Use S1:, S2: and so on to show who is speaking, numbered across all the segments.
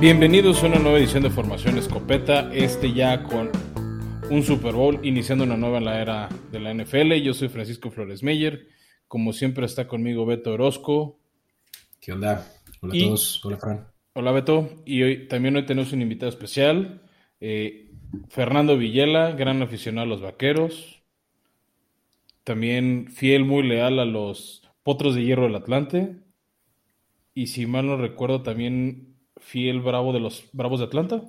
S1: Bienvenidos a una nueva edición de Formación Escopeta, este ya con un Super Bowl, iniciando una nueva en la era de la NFL. Yo soy Francisco Flores Meyer, como siempre está conmigo Beto Orozco.
S2: ¿Qué onda? Hola a todos, hola Fran.
S1: Hola Beto, y hoy también hoy tenemos un invitado especial, eh, Fernando Villela, gran aficionado a los vaqueros, también fiel, muy leal a los Potros de Hierro del Atlante, y si mal no recuerdo también fiel bravo de los Bravos de Atlanta.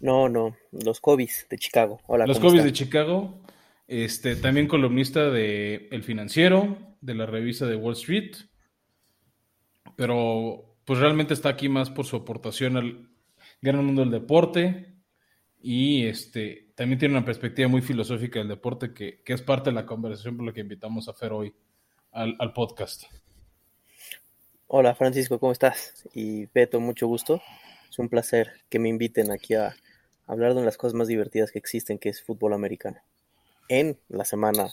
S3: No, no, los Cobis de Chicago. Hola,
S1: los Cobis de Chicago, este, también columnista de El Financiero, de la revista de Wall Street, pero pues realmente está aquí más por su aportación al gran mundo del deporte y este también tiene una perspectiva muy filosófica del deporte que, es parte de la conversación por la que invitamos a hacer hoy al, podcast.
S3: Hola Francisco, ¿cómo estás? Y Beto, mucho gusto. Es un placer que me inviten aquí a hablar de una de las cosas más divertidas que existen, que es fútbol americano. En la semana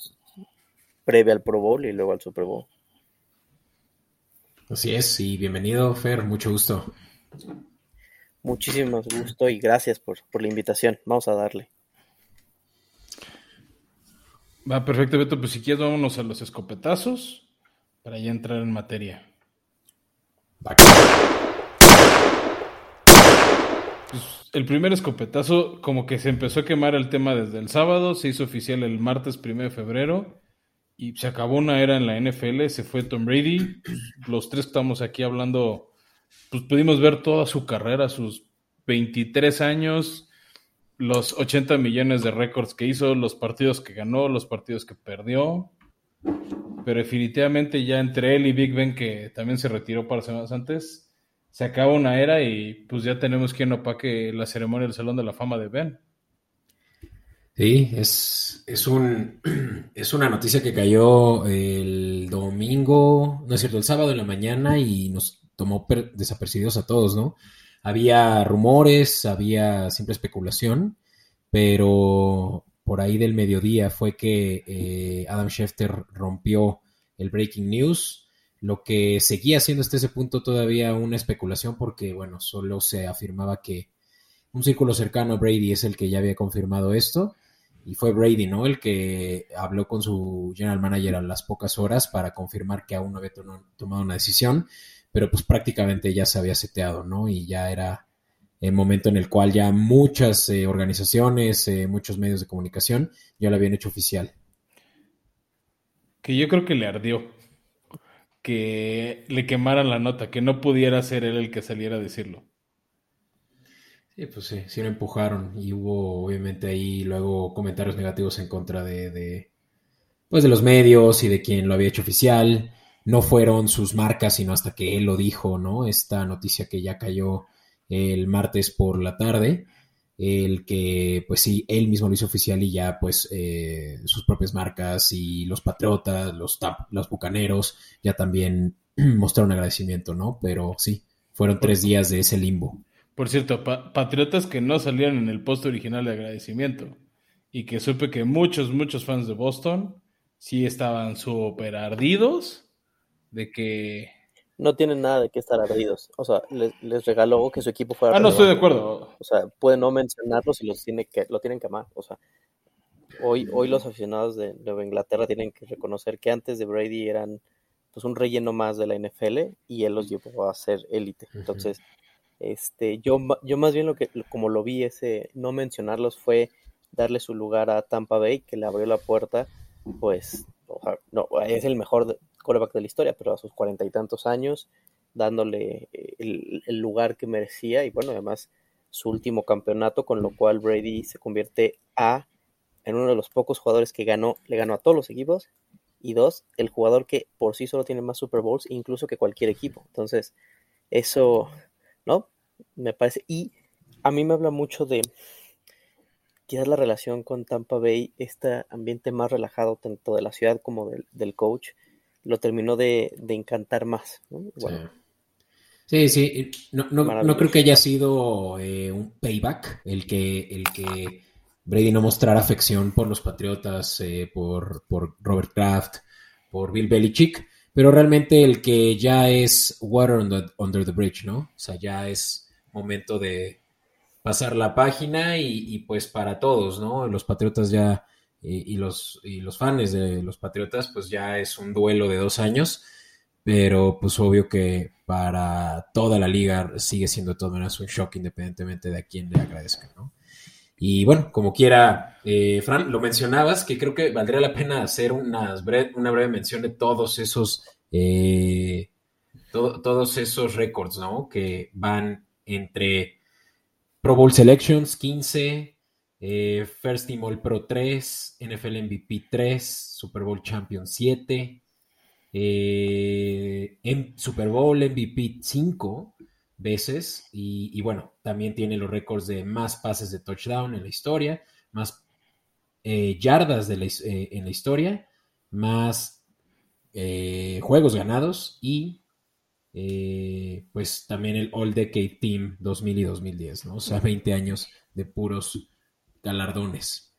S3: previa al Pro Bowl y luego al Super Bowl.
S2: Así es, y bienvenido, Fer, mucho gusto.
S3: Muchísimo gusto y gracias por, la invitación. Vamos a darle.
S1: Va, perfecto, Beto. Pues si quieres, vámonos a los escopetazos para ya entrar en materia. Pues, el primer escopetazo, como que se empezó a quemar el tema desde el sábado, se hizo oficial el martes 1 de febrero y se acabó una era en la NFL, se fue Tom Brady. Los tres estamos aquí hablando, pues pudimos ver toda su carrera, sus 23 años, los 80 millones de récords que hizo, los partidos que ganó, los partidos que perdió. Pero definitivamente ya entre él y Big Ben, que también se retiró para semanas antes, se acaba una era y pues ya tenemos quien opaque la ceremonia del Salón de la Fama de Ben.
S2: Sí, es, es, un, es una noticia que cayó el domingo, no es cierto, el sábado en la mañana y nos tomó desapercibidos a todos, ¿no? Había rumores, había siempre especulación, pero por ahí del mediodía fue que eh, Adam Schefter rompió el breaking news, lo que seguía siendo hasta ese punto todavía una especulación porque, bueno, solo se afirmaba que un círculo cercano a Brady es el que ya había confirmado esto y fue Brady, ¿no? El que habló con su general manager a las pocas horas para confirmar que aún no había tomado una decisión, pero pues prácticamente ya se había seteado, ¿no? Y ya era el momento en el cual ya muchas eh, organizaciones, eh, muchos medios de comunicación ya lo habían hecho oficial.
S1: Que yo creo que le ardió que le quemaran la nota, que no pudiera ser él el que saliera a decirlo.
S2: Sí, pues sí, sí lo empujaron y hubo obviamente ahí luego comentarios negativos en contra de, pues de los medios y de quien lo había hecho oficial. No fueron sus marcas, sino hasta que él lo dijo, ¿no? Esta noticia que ya cayó el martes por la tarde, el que, pues sí, él mismo lo hizo oficial y ya, pues, eh, sus propias marcas y los patriotas, los, los bucaneros, ya también mostraron agradecimiento, ¿no? Pero sí, fueron tres días de ese limbo.
S1: Por cierto, patriotas que no salieron en el post original de agradecimiento y que supe que muchos, muchos fans de Boston sí estaban súper ardidos de que...
S3: No tienen nada de qué estar ardidos. O sea, les, regaló que su equipo fuera...
S1: Ah, no estoy de acuerdo.
S3: O sea, pueden no mencionarlos y los tiene que, lo tienen que amar. O sea, hoy, hoy los aficionados de Nueva Inglaterra tienen que reconocer que antes de Brady eran pues un relleno más de la NFL y él los llevó a ser élite. Entonces... Este, yo, yo más bien lo que, como lo vi, ese no mencionarlos fue darle su lugar a Tampa Bay, que le abrió la puerta, pues, no, es el mejor coreback de la historia, pero a sus cuarenta y tantos años, dándole eh, el, lugar que merecía, y bueno, además su último campeonato, con lo cual Brady se convierte a en uno de los pocos jugadores que ganó, le ganó a todos los equipos, y dos, el jugador que por sí solo tiene más Super Bowls, incluso que cualquier equipo. Entonces, eso ¿no? Me parece. Y a mí me habla mucho de quizás la relación con Tampa Bay, este ambiente más relajado tanto de la ciudad como del, coach, lo terminó de, encantar más.
S2: sí. sí, No, no, creo que haya sido eh, un payback el que, el que Brady no mostrara afección por los Patriotas, eh, por, por Robert Kraft, por Bill Belichick pero realmente el que ya es water under, the bridge, ¿no? O sea, ya es momento de pasar la página y, pues para todos, ¿no? Los Patriotas ya y, los, y los fans de los Patriotas pues ya es un duelo de dos años, pero pues obvio que para toda la liga sigue siendo todo menos un shock independientemente de a quién le agradezca. Y bueno, como quiera, eh, Fran, lo mencionabas, que creo que valdría la pena hacer unas una breve mención de todos esos, eh, todos esos récords, ¿no? Que van entre Pro Bowl Selections 15, eh, First Team All Pro 3, NFL MVP 3, Super Bowl Champion 7, en Super Bowl MVP 5, veces y, bueno, también tiene los récords de más pases de touchdown en la historia, más eh, yardas de eh, en la historia, más eh, juegos ganados y pues también el All Decade Team 2000 y 2010, ¿no? O sea, 20 años de puros galardones.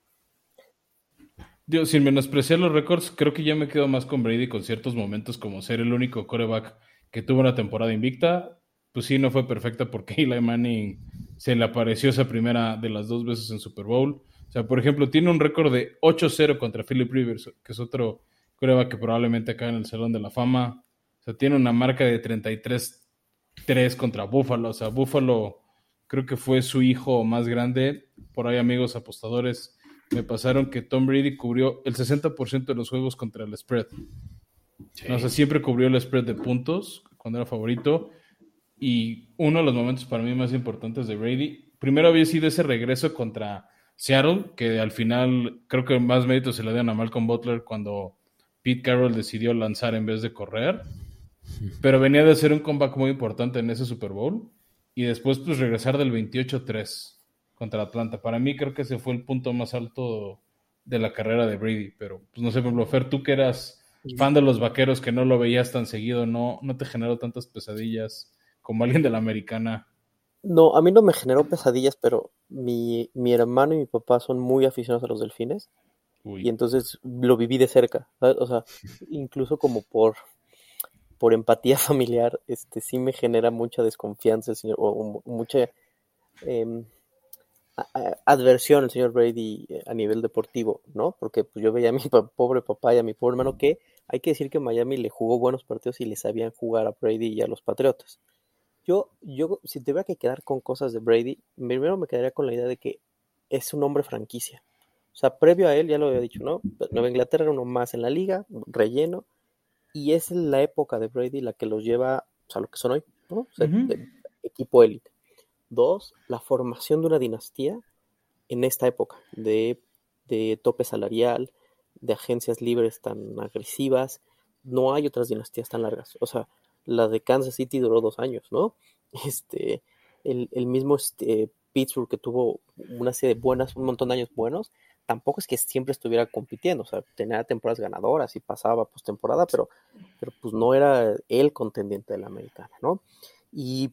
S1: Dios, sin menospreciar los récords, creo que ya me quedo más con Brady con ciertos momentos como ser el único coreback que tuvo una temporada invicta, pues sí, no fue perfecta porque Eli Manning se le apareció esa primera de las dos veces en Super Bowl. O sea, por ejemplo, tiene un récord de 8-0 contra Philip Rivers, que es otro prueba que probablemente acá en el Salón de la Fama. O sea, tiene una marca de 33-3 contra Buffalo. O sea, Buffalo creo que fue su hijo más grande. Por ahí, amigos apostadores, me pasaron que Tom Brady cubrió el 60% de los juegos contra el spread. O sea, siempre cubrió el spread de puntos cuando era favorito y uno de los momentos para mí más importantes de Brady, primero había sido ese regreso contra Seattle, que al final creo que más méritos se le dieron a Malcolm Butler cuando Pete Carroll decidió lanzar en vez de correr. Pero venía de ser un comeback muy importante en ese Super Bowl. Y después, pues regresar del 28-3 contra Atlanta. Para mí, creo que ese fue el punto más alto de la carrera de Brady. Pero, pues no sé, por Fer, tú que eras fan de los vaqueros, que no lo veías tan seguido, no, no te generó tantas pesadillas como alguien de la americana.
S3: No, a mí no me generó pesadillas, pero mi, hermano y mi papá son muy aficionados a los delfines. Y entonces lo viví de cerca, O sea, incluso como por, por empatía familiar, este sí me genera mucha desconfianza señor, o, mucha em, adversión el señor Brady eh, a nivel deportivo, ¿no? Porque pues, yo veía a mi pobre papá y a mi pobre hermano que hay que decir que Miami le jugó buenos partidos y le sabían jugar a Brady y a los Patriotas. Yo, yo, si tuviera que quedar con cosas de Brady, primero me quedaría con la idea de que es un hombre franquicia. O sea, previo a él, ya lo había dicho, ¿no? Nueva Inglaterra era uno más en la liga, relleno, y es la época de Brady la que los lleva a lo que son hoy, ¿no? O sea, equipo élite. Dos, la formación de una dinastía en esta época de, de tope salarial, de agencias libres tan agresivas. No hay otras dinastías tan largas. O sea, la de Kansas City duró dos años, ¿no? Este, el, mismo este, Pittsburgh que tuvo una serie de buenas, un montón de años buenos, tampoco es que siempre estuviera compitiendo, o sea, tenía temporadas ganadoras y pasaba postemporada, pero, pero pues no era el contendiente de la americana, ¿no? Y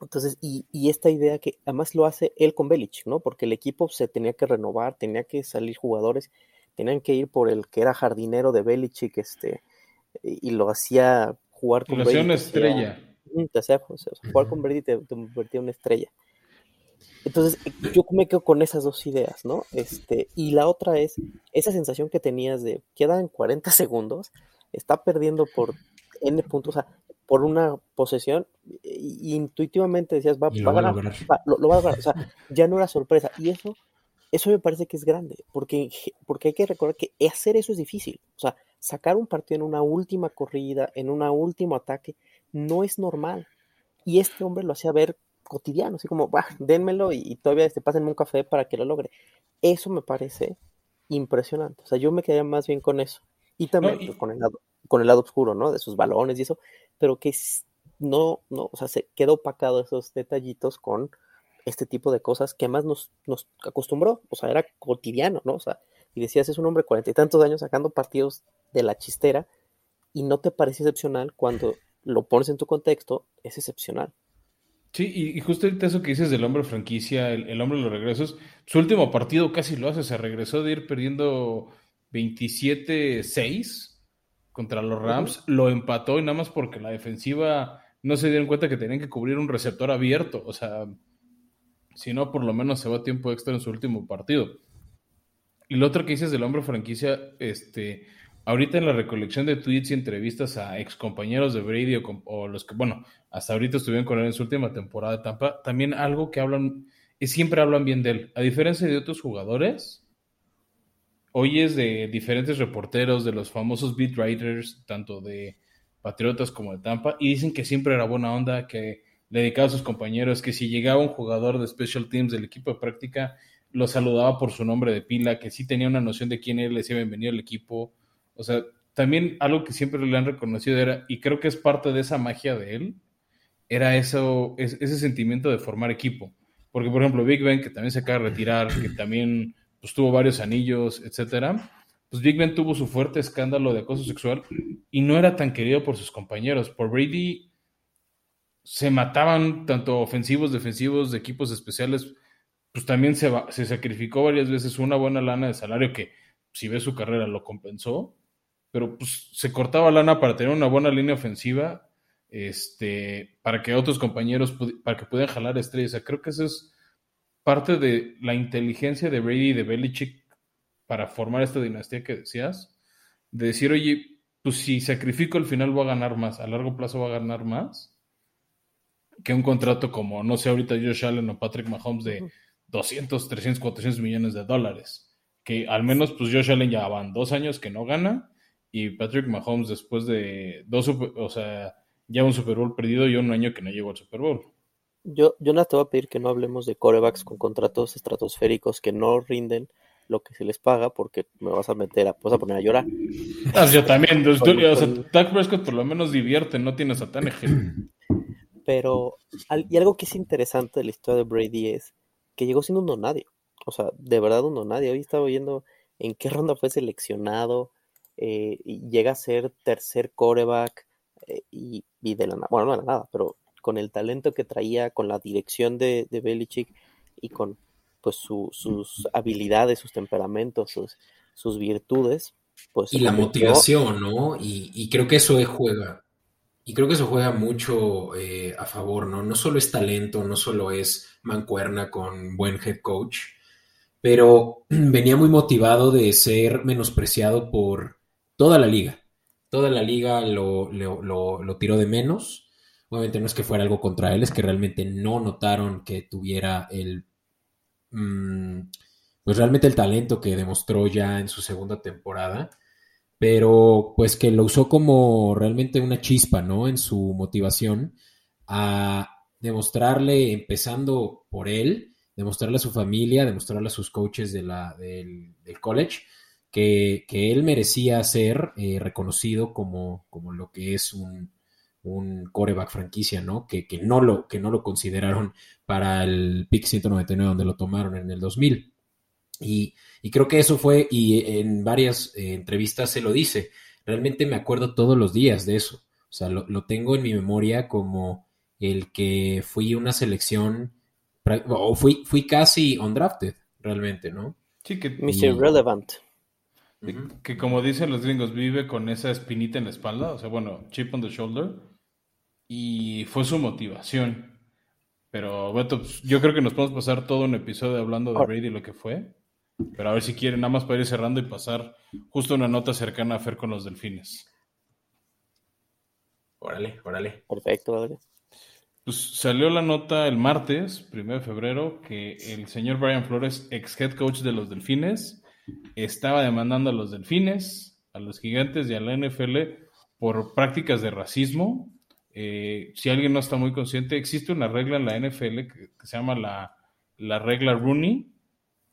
S3: entonces, y, y, esta idea que además lo hace él con Belichick, ¿no? Porque el equipo se tenía que renovar, tenía que salir jugadores, tenían que ir por el que era jardinero de Belichick, este, y lo hacía jugar con
S1: Brady. una estrella.
S3: Te hacía, jugar con Brady te, convertía en una estrella. Entonces, yo me quedo con esas dos ideas, ¿no? Este, y la otra es esa sensación que tenías de quedan 40 segundos, está perdiendo por N puntos, o sea, por una posesión, y, intuitivamente decías, va, va a ganar, lo, va a ganar, o sea, ya no era sorpresa. Y eso, eso me parece que es grande, porque, porque hay que recordar que hacer eso es difícil. O sea, sacar un partido en una última corrida, en un último ataque, no es normal. Y este hombre lo hacía ver cotidiano, así como, bah, dénmelo y, todavía este, pásenme un café para que lo logre. Eso me parece impresionante. O sea, yo me quedaría más bien con eso. Y también pues, con, el lado, con el lado oscuro, ¿no? De sus balones y eso, pero que no, no, o sea, se quedó opacado esos detallitos con este tipo de cosas que además nos, nos acostumbró, o sea, era cotidiano, ¿no? O sea, y decías, es un hombre cuarenta y tantos años sacando partidos de la chistera y no te parece excepcional cuando lo pones en tu contexto, es excepcional.
S1: Sí, y, justo ahorita eso que dices del hombre franquicia, el, hombre de los regresos, su último partido casi lo hace, se regresó de ir perdiendo 27-6 contra los Rams, lo empató y nada más porque la defensiva no se dieron cuenta que tenían que cubrir un receptor abierto. O sea, si no, por lo menos se va a tiempo extra en su último partido. Y lo otro que dices del hombre franquicia, este, ahorita en la recolección de tweets y entrevistas a ex compañeros de Brady o, los que, bueno, hasta ahorita estuvieron con él en su última temporada de Tampa, también algo que hablan, es siempre hablan bien de él. A diferencia de otros jugadores, oyes de diferentes reporteros, de los famosos beat writers, tanto de Patriotas como de Tampa, y dicen que siempre era buena onda, que le dedicaba a sus compañeros, que si llegaba un jugador de special teams del equipo de práctica, lo saludaba por su nombre de pila, que sí tenía una noción de quién él le decía bienvenido al equipo. O sea, también algo que siempre le han reconocido era, y creo que es parte de esa magia de él, era eso, ese sentimiento de formar equipo. Porque, por ejemplo, Big Ben, que también se acaba de retirar, que también pues, tuvo varios anillos, etcétera, pues Big Ben tuvo su fuerte escándalo de acoso sexual y no era tan querido por sus compañeros. Por Brady se mataban tanto ofensivos, defensivos, de equipos especiales pues también se, se sacrificó varias veces una buena lana de salario que si ve su carrera lo compensó, pero pues se cortaba lana para tener una buena línea ofensiva, este, para que otros compañeros, para que pudieran jalar estrellas. creo que eso es parte de la inteligencia de Brady y de Belichick para formar esta dinastía que decías, de decir, oye, pues si sacrifico al final voy a ganar más, a largo plazo voy a ganar más que un contrato como, no sé, ahorita Josh Allen o Patrick Mahomes de 200, 300, 400 millones de dólares. Que al menos, pues Josh Allen ya van dos años que no gana y Patrick Mahomes después de dos, o sea, ya un Super Bowl perdido y un año que no llegó al Super Bowl.
S3: Yo, yo no te voy a pedir que no hablemos de corebacks con contratos estratosféricos que no rinden lo que se les paga porque me vas a meter, a, vas a poner a llorar.
S1: Ah, yo también, o sea, Dak Prescott por lo menos divierte, no tienes a Tannehill.
S3: Pero, y algo que es interesante de la historia de Brady es que llegó siendo un no nadie. O sea, de verdad un no nadie. Hoy estaba viendo en qué ronda fue seleccionado. Eh, y llega a ser tercer coreback. Eh, y, de la nada, bueno, no de la nada, pero con el talento que traía, con la dirección de, de Belichick y con pues sus habilidades, sus temperamentos, sus, sus virtudes. Pues,
S2: y la motivación, ¿no? Y, y, creo que eso juega. Y creo que eso juega mucho eh, a favor, ¿no? No solo es talento, no solo es mancuerna con buen head coach, pero venía muy motivado de ser menospreciado por toda la liga. Toda la liga lo, lo, tiró de menos. Obviamente no es que fuera algo contra él, es que realmente no notaron que tuviera el... Mm, pues realmente el talento que demostró ya en su segunda temporada pero pues que lo usó como realmente una chispa, ¿no? En su motivación a demostrarle, empezando por él, demostrarle a su familia, demostrarle a sus coaches de la, del, college, que, él merecía ser eh, reconocido como, como lo que es un, un coreback franquicia, ¿no? Que, que, no lo, que no lo consideraron para el pick 199 donde lo tomaron en el 2000. Y, creo que eso fue, y en varias eh, entrevistas se lo dice, realmente me acuerdo todos los días de eso. O sea, lo, tengo en mi memoria como el que fui una selección, o fui, fui casi undrafted, realmente, ¿no?
S3: Sí, que... Mr. Relevant.
S1: Que, como dicen los gringos, vive con esa espinita en la espalda, o sea, bueno, chip on the shoulder, y fue su motivación. Pero, Beto, pues, yo creo que nos podemos pasar todo un episodio hablando de Brady y lo que fue. Pero a ver si quieren, nada más para ir cerrando y pasar justo una nota cercana a Fer con los delfines.
S2: Órale, órale.
S3: Perfecto, órale.
S1: Pues salió la nota el martes, primero de febrero, que el señor Brian Flores, ex head coach de los delfines, estaba demandando a los delfines, a los gigantes y a la NFL por prácticas de racismo. Eh, si alguien no está muy consciente, existe una regla en la NFL que, se llama la, la regla Rooney,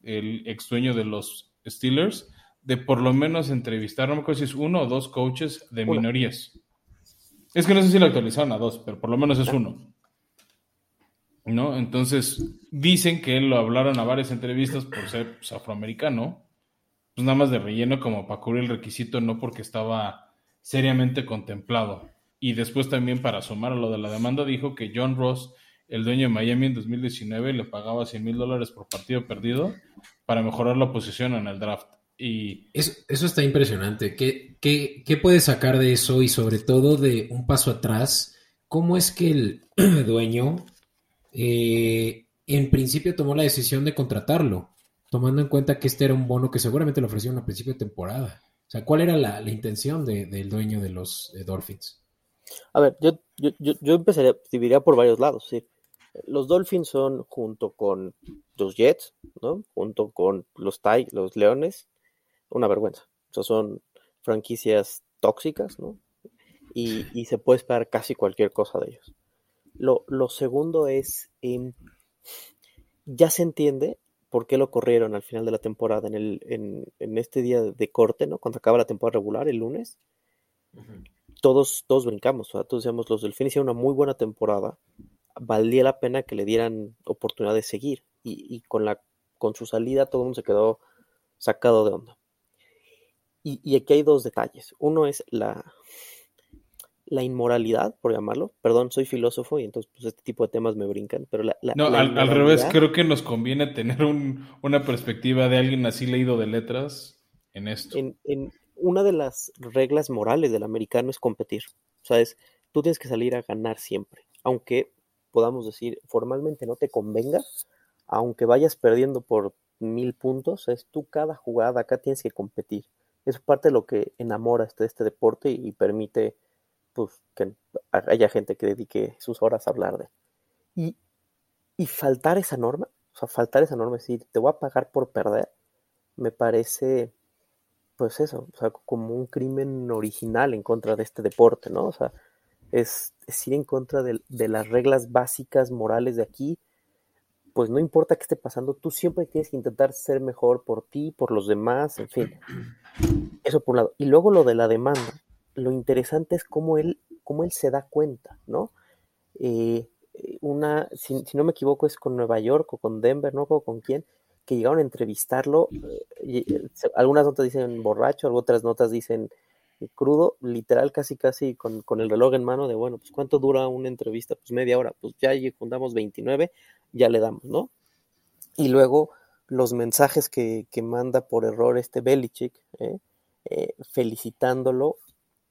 S1: el ex dueño de los Steelers, de por lo menos entrevistar, no me acuerdo si es uno o dos coaches de minorías. Es que no sé si lo actualizaron a dos, pero por lo menos es uno. ¿No? Entonces, dicen que él lo hablaron a varias entrevistas por ser pues, afroamericano, pues nada más de relleno como para cubrir el requisito, no porque estaba seriamente contemplado. Y después también para sumar a lo de la demanda dijo que John Ross el dueño de Miami en 2019 le pagaba 100 mil dólares por partido perdido para mejorar la posición en el draft. Y...
S2: Eso, eso está impresionante. ¿Qué, qué, qué puedes sacar de eso y sobre todo de un paso atrás? cómo es que el dueño eh, en principio tomó la decisión de contratarlo, tomando en cuenta que este era un bono que seguramente le ofrecieron a principio de temporada. O sea, ¿cuál era la, intención del dueño de los Dolphins?
S3: A ver, yo, yo, yo, empezaría, dividiría por varios lados. Los Dolphins son junto con los Jets, ¿no? Junto con los los Leones, una vergüenza. O sea, son franquicias tóxicas, ¿no? Y, se puede esperar casi cualquier cosa de ellos. Lo, segundo es, em, ya se entiende por qué lo corrieron al final de la temporada, en, el, en, este día de corte, ¿no? Cuando acaba la temporada regular, el lunes. Todos, todos brincamos, todos decíamos, los Delfines hicieron una muy buena temporada, valía la pena que le dieran oportunidad de seguir. Y, con, la, con su salida todo el mundo se quedó sacado de onda. Y, aquí hay dos detalles. Uno es la, la inmoralidad, por llamarlo. Perdón, soy filósofo y entonces pues, este tipo de temas me brincan, pero la...
S1: no, al, revés, creo que nos conviene tener una perspectiva de alguien así leído de letras en esto.
S3: En, una de las reglas morales del americano es competir. O sea, es, tú tienes que salir a ganar siempre, aunque podamos decir formalmente no te convenga, aunque vayas perdiendo por mil puntos, es tú cada jugada acá tienes que competir es parte de lo que enamora este, deporte y permite pues, que haya gente que dedique sus horas a hablar de. Y, y faltar esa norma, o sea, faltar esa norma, es decir, te voy a pagar por perder, me parece, pues eso, o sea, como un crimen original en contra de este deporte, ¿no? O sea, es, es ir en contra de, de, las reglas básicas morales de aquí, pues no importa qué esté pasando, tú siempre tienes que intentar ser mejor por ti, por los demás, en fin. Eso por un lado. Y luego lo de la demanda. Lo interesante es cómo él, cómo él se da cuenta, ¿no? Eh, una, si, no me equivoco, es con Nueva York o con Denver, ¿no? O con quién, que llegaron a entrevistarlo. Eh, eh, algunas notas dicen borracho, otras notas dicen crudo, literal, casi, casi con, con, el reloj en mano de, bueno, pues cuánto dura una entrevista, pues media hora, pues ya fundamos 29, ya le damos, ¿no? Y luego los mensajes que, manda por error este Belichick, ¿eh? Eh, felicitándolo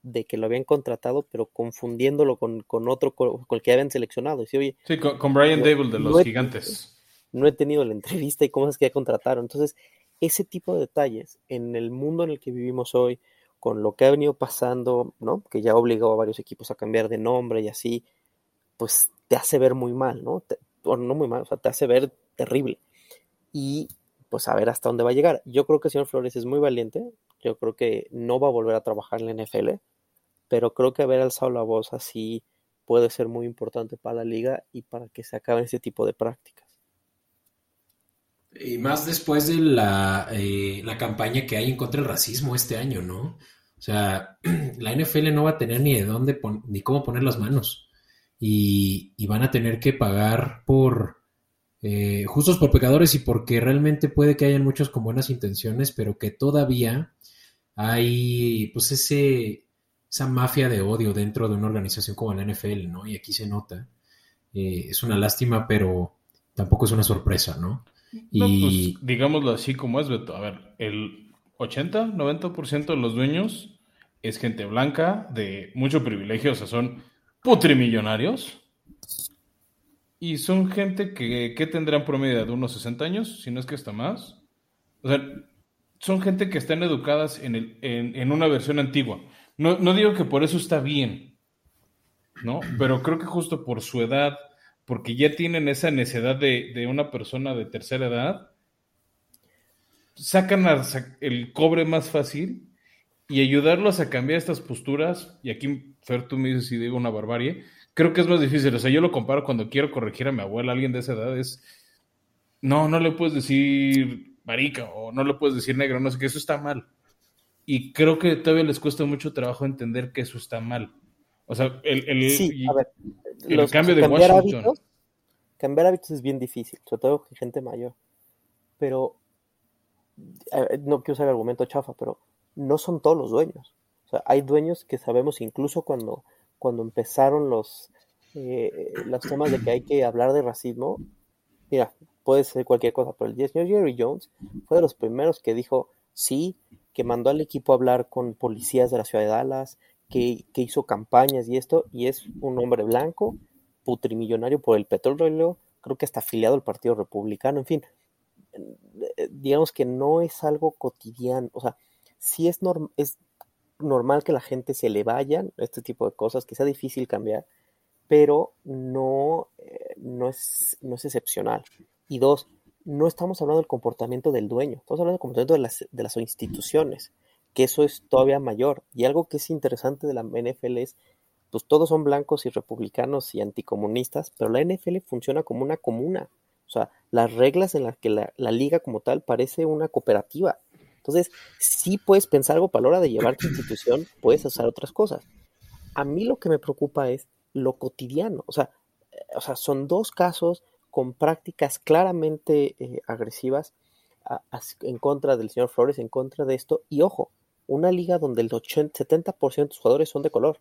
S3: de que lo habían contratado, pero confundiéndolo con, otro, con, el que habían seleccionado. Y
S1: Oye, sí, con, Brian Dable de los gigantes.
S3: No he tenido la entrevista y cómo es que ya contrataron. Entonces, ese tipo de detalles en el mundo en el que vivimos hoy, con lo que ha venido pasando, ¿no? Que ya obligó a varios equipos a cambiar de nombre y así, pues te hace ver muy mal, ¿no? o no muy mal, o sea, te hace ver terrible y pues a ver hasta dónde va a llegar. Yo creo que el señor Flores es muy valiente, yo creo que no va a volver a trabajar en la NFL, pero creo que haber alzado la voz así puede ser muy importante para la liga y para que se acaben ese tipo de prácticas.
S2: Y más después de la, eh, la campaña que hay en contra del racismo este año, ¿no? O sea, la NFL no va a tener ni de dónde ni cómo poner las manos. Y, y, van a tener que pagar por, eh, justos por pecadores y porque realmente puede que hayan muchos con buenas intenciones, pero que todavía hay pues ese, esa mafia de odio dentro de una organización como la NFL, ¿no? Y aquí se nota. Eh, es una lástima, pero tampoco es una sorpresa, ¿no?
S1: Y pues, digámoslo así como es, Beto. A ver, el 80, 90% de los dueños es gente blanca de mucho privilegio, o sea, son putrimillonarios y son gente que, que tendrán promedio de unos 60 años, si no es que hasta más. O sea, son gente que están educadas en, el, en, una versión antigua. No, no, digo que por eso está bien, ¿no? Pero creo que justo por su edad, porque ya tienen esa necedad de, una persona de tercera edad, sacan el cobre más fácil y ayudarlos a cambiar estas posturas. Y aquí, Fer, tú me dices si digo una barbarie creo que es más difícil. O sea, yo lo comparo cuando quiero corregir a mi abuela, alguien de esa edad, es. No, no le puedes decir marica o no le puedes decir negro, no sé, que eso está mal. Y creo que todavía les cuesta mucho trabajo entender que eso está mal. O sea, el, el,
S3: sí, a ver, el cambio de cambiar Washington. Hábitos, cambiar hábitos es bien difícil, sobre todo gente mayor. Pero, no quiero usar el argumento chafa, pero no son todos los dueños. O sea, hay dueños que sabemos incluso cuando cuando empezaron los, eh, los temas de que hay que hablar de racismo, mira, puede ser cualquier cosa, pero el señor Jerry Jones fue de los primeros que dijo sí, que mandó al equipo a hablar con policías de la ciudad de Dallas, que, hizo campañas y esto, y es un hombre blanco, putrimillonario por el petróleo, creo que está afiliado al Partido Republicano, en fin, eh, digamos que no es algo cotidiano, o sea, sí es, normal que la gente se le vayan, este tipo de cosas, que sea difícil cambiar, pero no, eh, no, es, no es excepcional. Y dos, no estamos hablando del comportamiento del dueño, estamos hablando del comportamiento de las, de las instituciones, que eso es todavía mayor. Y algo que es interesante de la NFL es, pues todos son blancos y republicanos y anticomunistas, pero la NFL funciona como una comuna. O sea, las reglas en las que la, la liga como tal parece una cooperativa. Entonces, sí puedes pensar algo para la hora de llevar tu institución, puedes hacer otras cosas. A mí lo que me preocupa es lo cotidiano. O sea, o sea son dos casos con prácticas claramente eh, agresivas en contra del señor Flores, en contra de esto. Y ojo, una liga donde el 80, 70% de los jugadores son de color.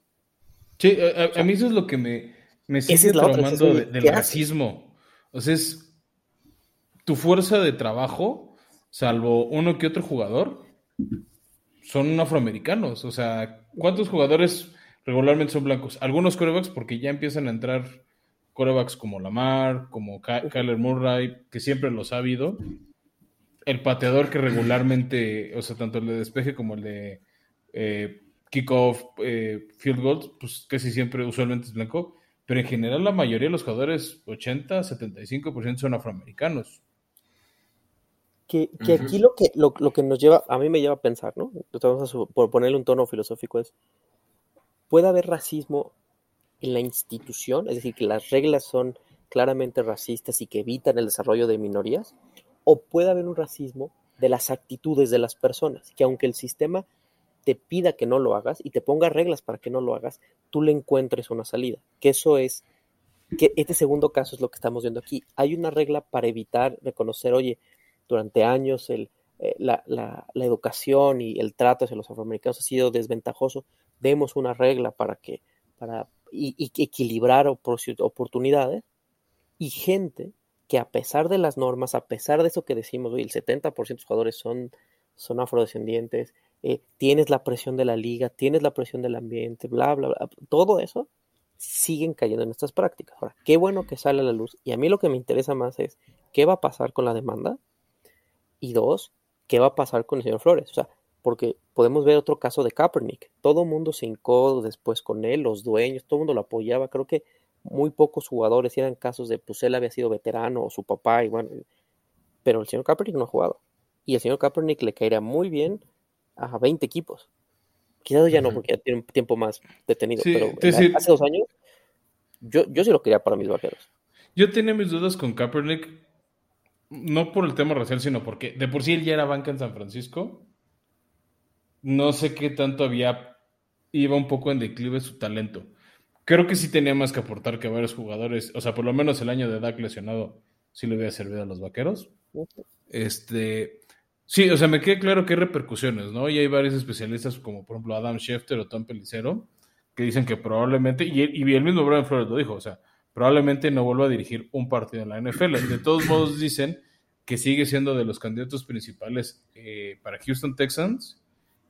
S1: Sí, a, mí eso es lo que me, me sigue traumando del racismo. O sea, es tu fuerza de trabajo, salvo uno que otro jugador, son afroamericanos. O sea, ¿cuántos jugadores regularmente son blancos? Algunos corebacks porque ya empiezan a entrar corebacks como Lamar, como Kyler Murray, que siempre los ha habido. El pateador que regularmente, o sea, tanto el de despeje como el de eh, kickoff, eh, field goals, pues casi siempre usualmente es blanco. Pero en general la mayoría de los jugadores, 80, 75% son afroamericanos.
S3: Que, aquí lo que, lo, que nos lleva, a mí me lleva a pensar, ¿no? por ponerle un tono filosófico es, puede haber racismo en la institución, es decir, que las reglas son claramente racistas y que evitan el desarrollo de minorías, o puede haber un racismo de las actitudes de las personas, que aunque el sistema te pida que no lo hagas y te ponga reglas para que no lo hagas, tú le encuentres una salida. Que eso es, que este segundo caso es lo que estamos viendo aquí. Hay una regla para evitar reconocer, oye, durante años el, eh, la, la, la, educación y el trato hacia los afroamericanos ha sido desventajoso. Demos una regla para que, para y, equilibrar oportunidades y gente que a pesar de las normas, a pesar de eso que decimos, el 70% de los jugadores son, son afrodescendientes, eh, tienes la presión de la liga, tienes la presión del ambiente, bla, bla, bla, todo eso siguen cayendo en estas prácticas. Ahora, qué bueno que sale a la luz y a mí lo que me interesa más es qué va a pasar con la demanda y dos, qué va a pasar con el señor Flores. O sea, porque podemos ver otro caso de Kaepernick. Todo el mundo se hincó después con él, los dueños, todo el mundo lo apoyaba. Creo que muy pocos jugadores eran casos de, pues él había sido veterano o su papá, y bueno, pero el señor Kaepernick no ha jugado. Y el señor Kaepernick le caería muy bien a 20 equipos. Quizás ya no, porque ya tiene un tiempo más detenido, pero hace dos años yo, yo sí lo quería para mis vaqueros.
S1: Yo tenía mis dudas con Kaepernick, no por el tema racial, sino porque de por sí él ya era banca en San Francisco no sé qué tanto había, iba un poco en declive su talento. Creo que sí tenía más que aportar que varios jugadores, o sea, por lo menos el año de Dak lesionado sí le hubiera servido a los vaqueros. Este, sí, o sea, me queda claro que hay repercusiones, ¿no? Y hay varios especialistas como por ejemplo Adam Schefter o Tom Pelicero que dicen que probablemente, y, y el mismo Brian Flores lo dijo, o sea, probablemente no vuelva a dirigir un partido en la NFL. De todos modos dicen que sigue siendo de los candidatos principales eh, para Houston Texans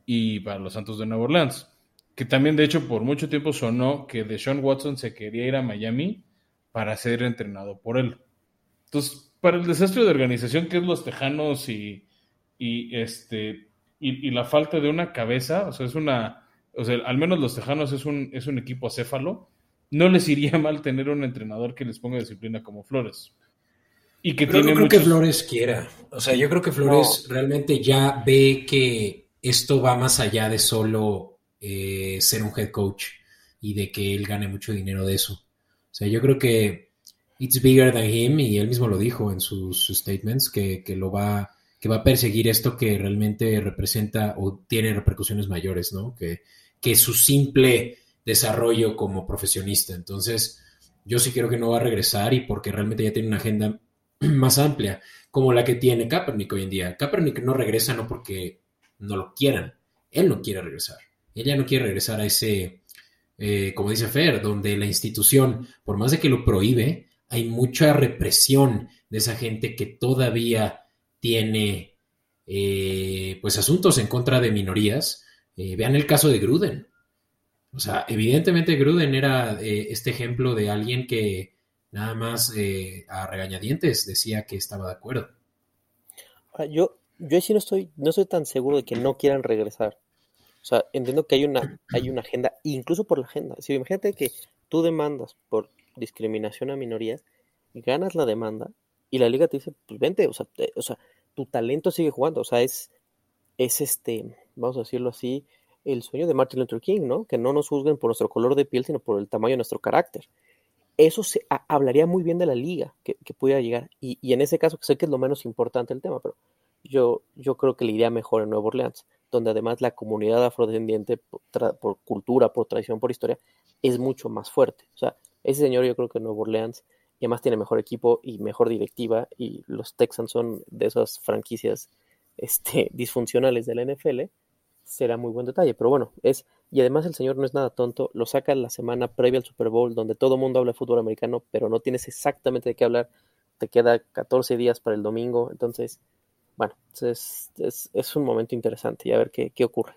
S1: y para los Santos de Nueva Orleans. Que también, de hecho, por mucho tiempo sonó que Deshaun Watson se quería ir a Miami para ser entrenado por él. Entonces, para el desastre de organización que es los Tejanos y, y este y, la falta de una cabeza, o sea, es una, o sea, al menos los Tejanos es un, es un equipo acéfalo, no les iría mal tener un entrenador que les ponga disciplina como Flores.
S2: Y que tiene no creo que Flores quiera. O sea, yo creo que Flores realmente ya ve que esto va más allá de solo eh, ser un head coach y de que él gane mucho dinero de eso. O sea, yo creo que it's bigger than him y él mismo lo dijo en sus, statements que, lo va que va a perseguir esto que realmente representa o tiene repercusiones mayores, ¿no? Que, que su simple desarrollo como profesionista. Entonces, yo sí creo que no va a regresar y porque realmente ya tiene una agenda más amplia, como la que tiene Kaepernick hoy en día. Kaepernick no regresa no porque no lo quieran. Él no quiere regresar. Ella no quiere regresar a ese, eh, como dice Fer, donde la institución, por más de que lo prohíbe, hay mucha represión de esa gente que todavía tiene eh, pues asuntos en contra de minorías. Eh, vean el caso de Gruden. O sea, evidentemente Gruden era este ejemplo de alguien que nada más a regañadientes decía que estaba de acuerdo.
S3: Ah, yo, yo sí no estoy, no estoy tan seguro de que no quieran regresar. O sea, entiendo que hay una, hay una agenda, incluso por la agenda. Si imagínate que tú demandas por discriminación a minorías, ganas la demanda y la liga te dice, pues vente, o sea, o sea, tu talento sigue jugando, o sea, es, es este, vamos a decirlo así, el sueño de Martin Luther King, ¿no? Que no nos juzguen por nuestro color de piel, sino por el tamaño de nuestro carácter. Eso se hablaría muy bien de la liga que, pudiera llegar. Y, en ese caso, sé que es lo menos importante el tema, pero yo, yo creo que le iría mejor en Nueva Orleans, donde además la comunidad afrodescendiente, por, cultura, por tradición, por historia, es mucho más fuerte. O sea, ese señor yo creo que en Nueva Orleans, y además tiene mejor equipo y mejor directiva, y los Texans son de esas franquicias este, disfuncionales de la NFL, será muy buen detalle. Pero bueno, es, y además el señor no es nada tonto, lo saca la semana previa al Super Bowl, donde todo el mundo habla de fútbol americano, pero no tienes exactamente de qué hablar. Te queda 14 días para el domingo, entonces, bueno, es, es, un momento interesante y a ver qué, qué ocurre.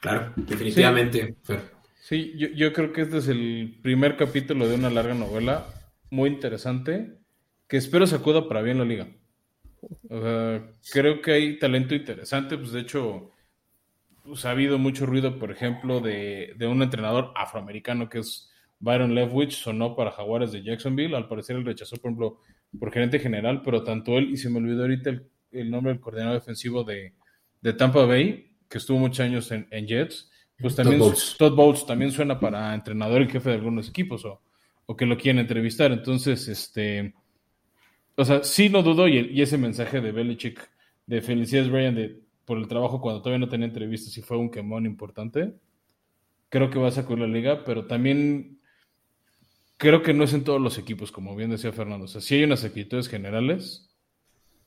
S2: Claro, definitivamente.
S1: Sí, yo, yo creo que este es el primer capítulo de una larga novela muy interesante que espero sacuda para bien la liga. O sea, creo que hay talento interesante, pues de hecho, pues, ha habido mucho ruido, por ejemplo, de, un entrenador afroamericano que es Byron Leftwich, sonó para Jaguares de Jacksonville, al parecer él rechazó, por ejemplo, por gerente general, pero tanto él, y se me olvidó ahorita el, nombre del coordinador defensivo de, Tampa Bay, que estuvo muchos años en, Jets, pues también Todd Bowles. también suena para entrenador y jefe de algunos equipos, o, o que lo quieren entrevistar, entonces, este o sea, sí no dudo, y, ese mensaje de Belichick de felicidades, Brian, de, por el trabajo cuando todavía no tenía entrevistas y fue un quemón importante, creo que va a sacar la liga, pero también creo que no es en todos los equipos, como bien decía Fernando. O sea, sí hay unas actitudes generales,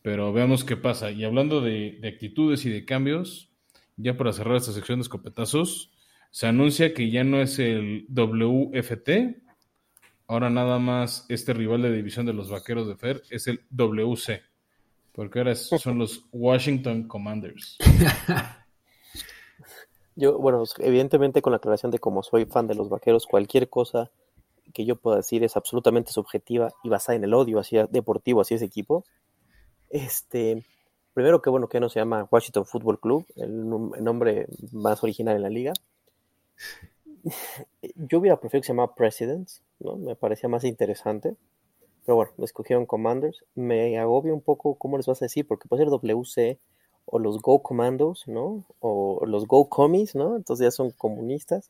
S1: pero veamos qué pasa. Y hablando de, de actitudes y de cambios, ya para cerrar esta sección de escopetazos, se anuncia que ya no es el WFT, Ahora nada más este rival de división de los Vaqueros de Fer es el WC, porque ahora son los Washington Commanders.
S3: Yo, bueno, evidentemente con la aclaración de como soy fan de los Vaqueros, cualquier cosa que yo pueda decir es absolutamente subjetiva y basada en el odio hacia deportivo hacia ese equipo. Este, primero que bueno que no se llama Washington Football Club, el nombre más original en la liga. Yo hubiera preferido que se llamara Presidents, ¿no? Me parecía más interesante. Pero bueno, me escogieron Commanders. Me agobia un poco cómo les vas a decir, porque puede ser WC o los Go Commandos, ¿no? O los Go Commies, ¿no? Entonces ya son comunistas.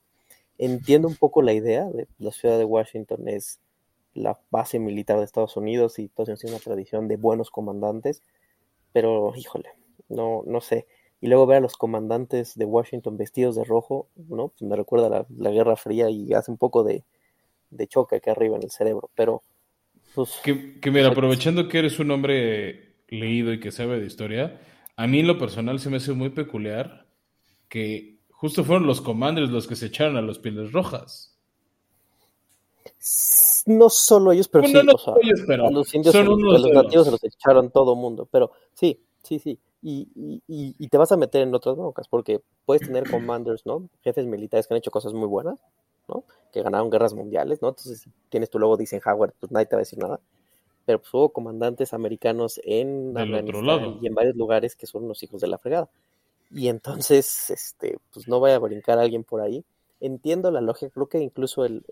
S3: Entiendo un poco la idea de la ciudad de Washington es la base militar de Estados Unidos y todos tiene una tradición de buenos comandantes, pero híjole, no, no sé. Y luego ver a los comandantes de Washington vestidos de rojo, ¿no? Pues me recuerda la, la Guerra Fría y hace un poco de, de choque aquí arriba en el cerebro, pero
S1: pues, que, que mira, aprovechando que eres un hombre leído y que sabe de historia, a mí en lo personal se me hace muy peculiar que justo fueron los commanders los que se echaron a los pieles rojas.
S3: No solo ellos, pero sí, ellos, pero los indios, los nativos se los echaron todo el mundo, pero sí, sí, sí. Y, y, y, te vas a meter en otras broncas, porque puedes tener commanders, ¿no? Jefes militares que han hecho cosas muy buenas, que ganaron guerras mundiales, ¿no? Entonces, si tienes tu logo dicen Howard, pues nadie te va a decir nada. Pero pues, hubo comandantes americanos en Afganistán y en varios lugares que son los hijos de la fregada. Y entonces, este, pues no vaya a brincar alguien por ahí. Entiendo la lógica, creo que incluso el,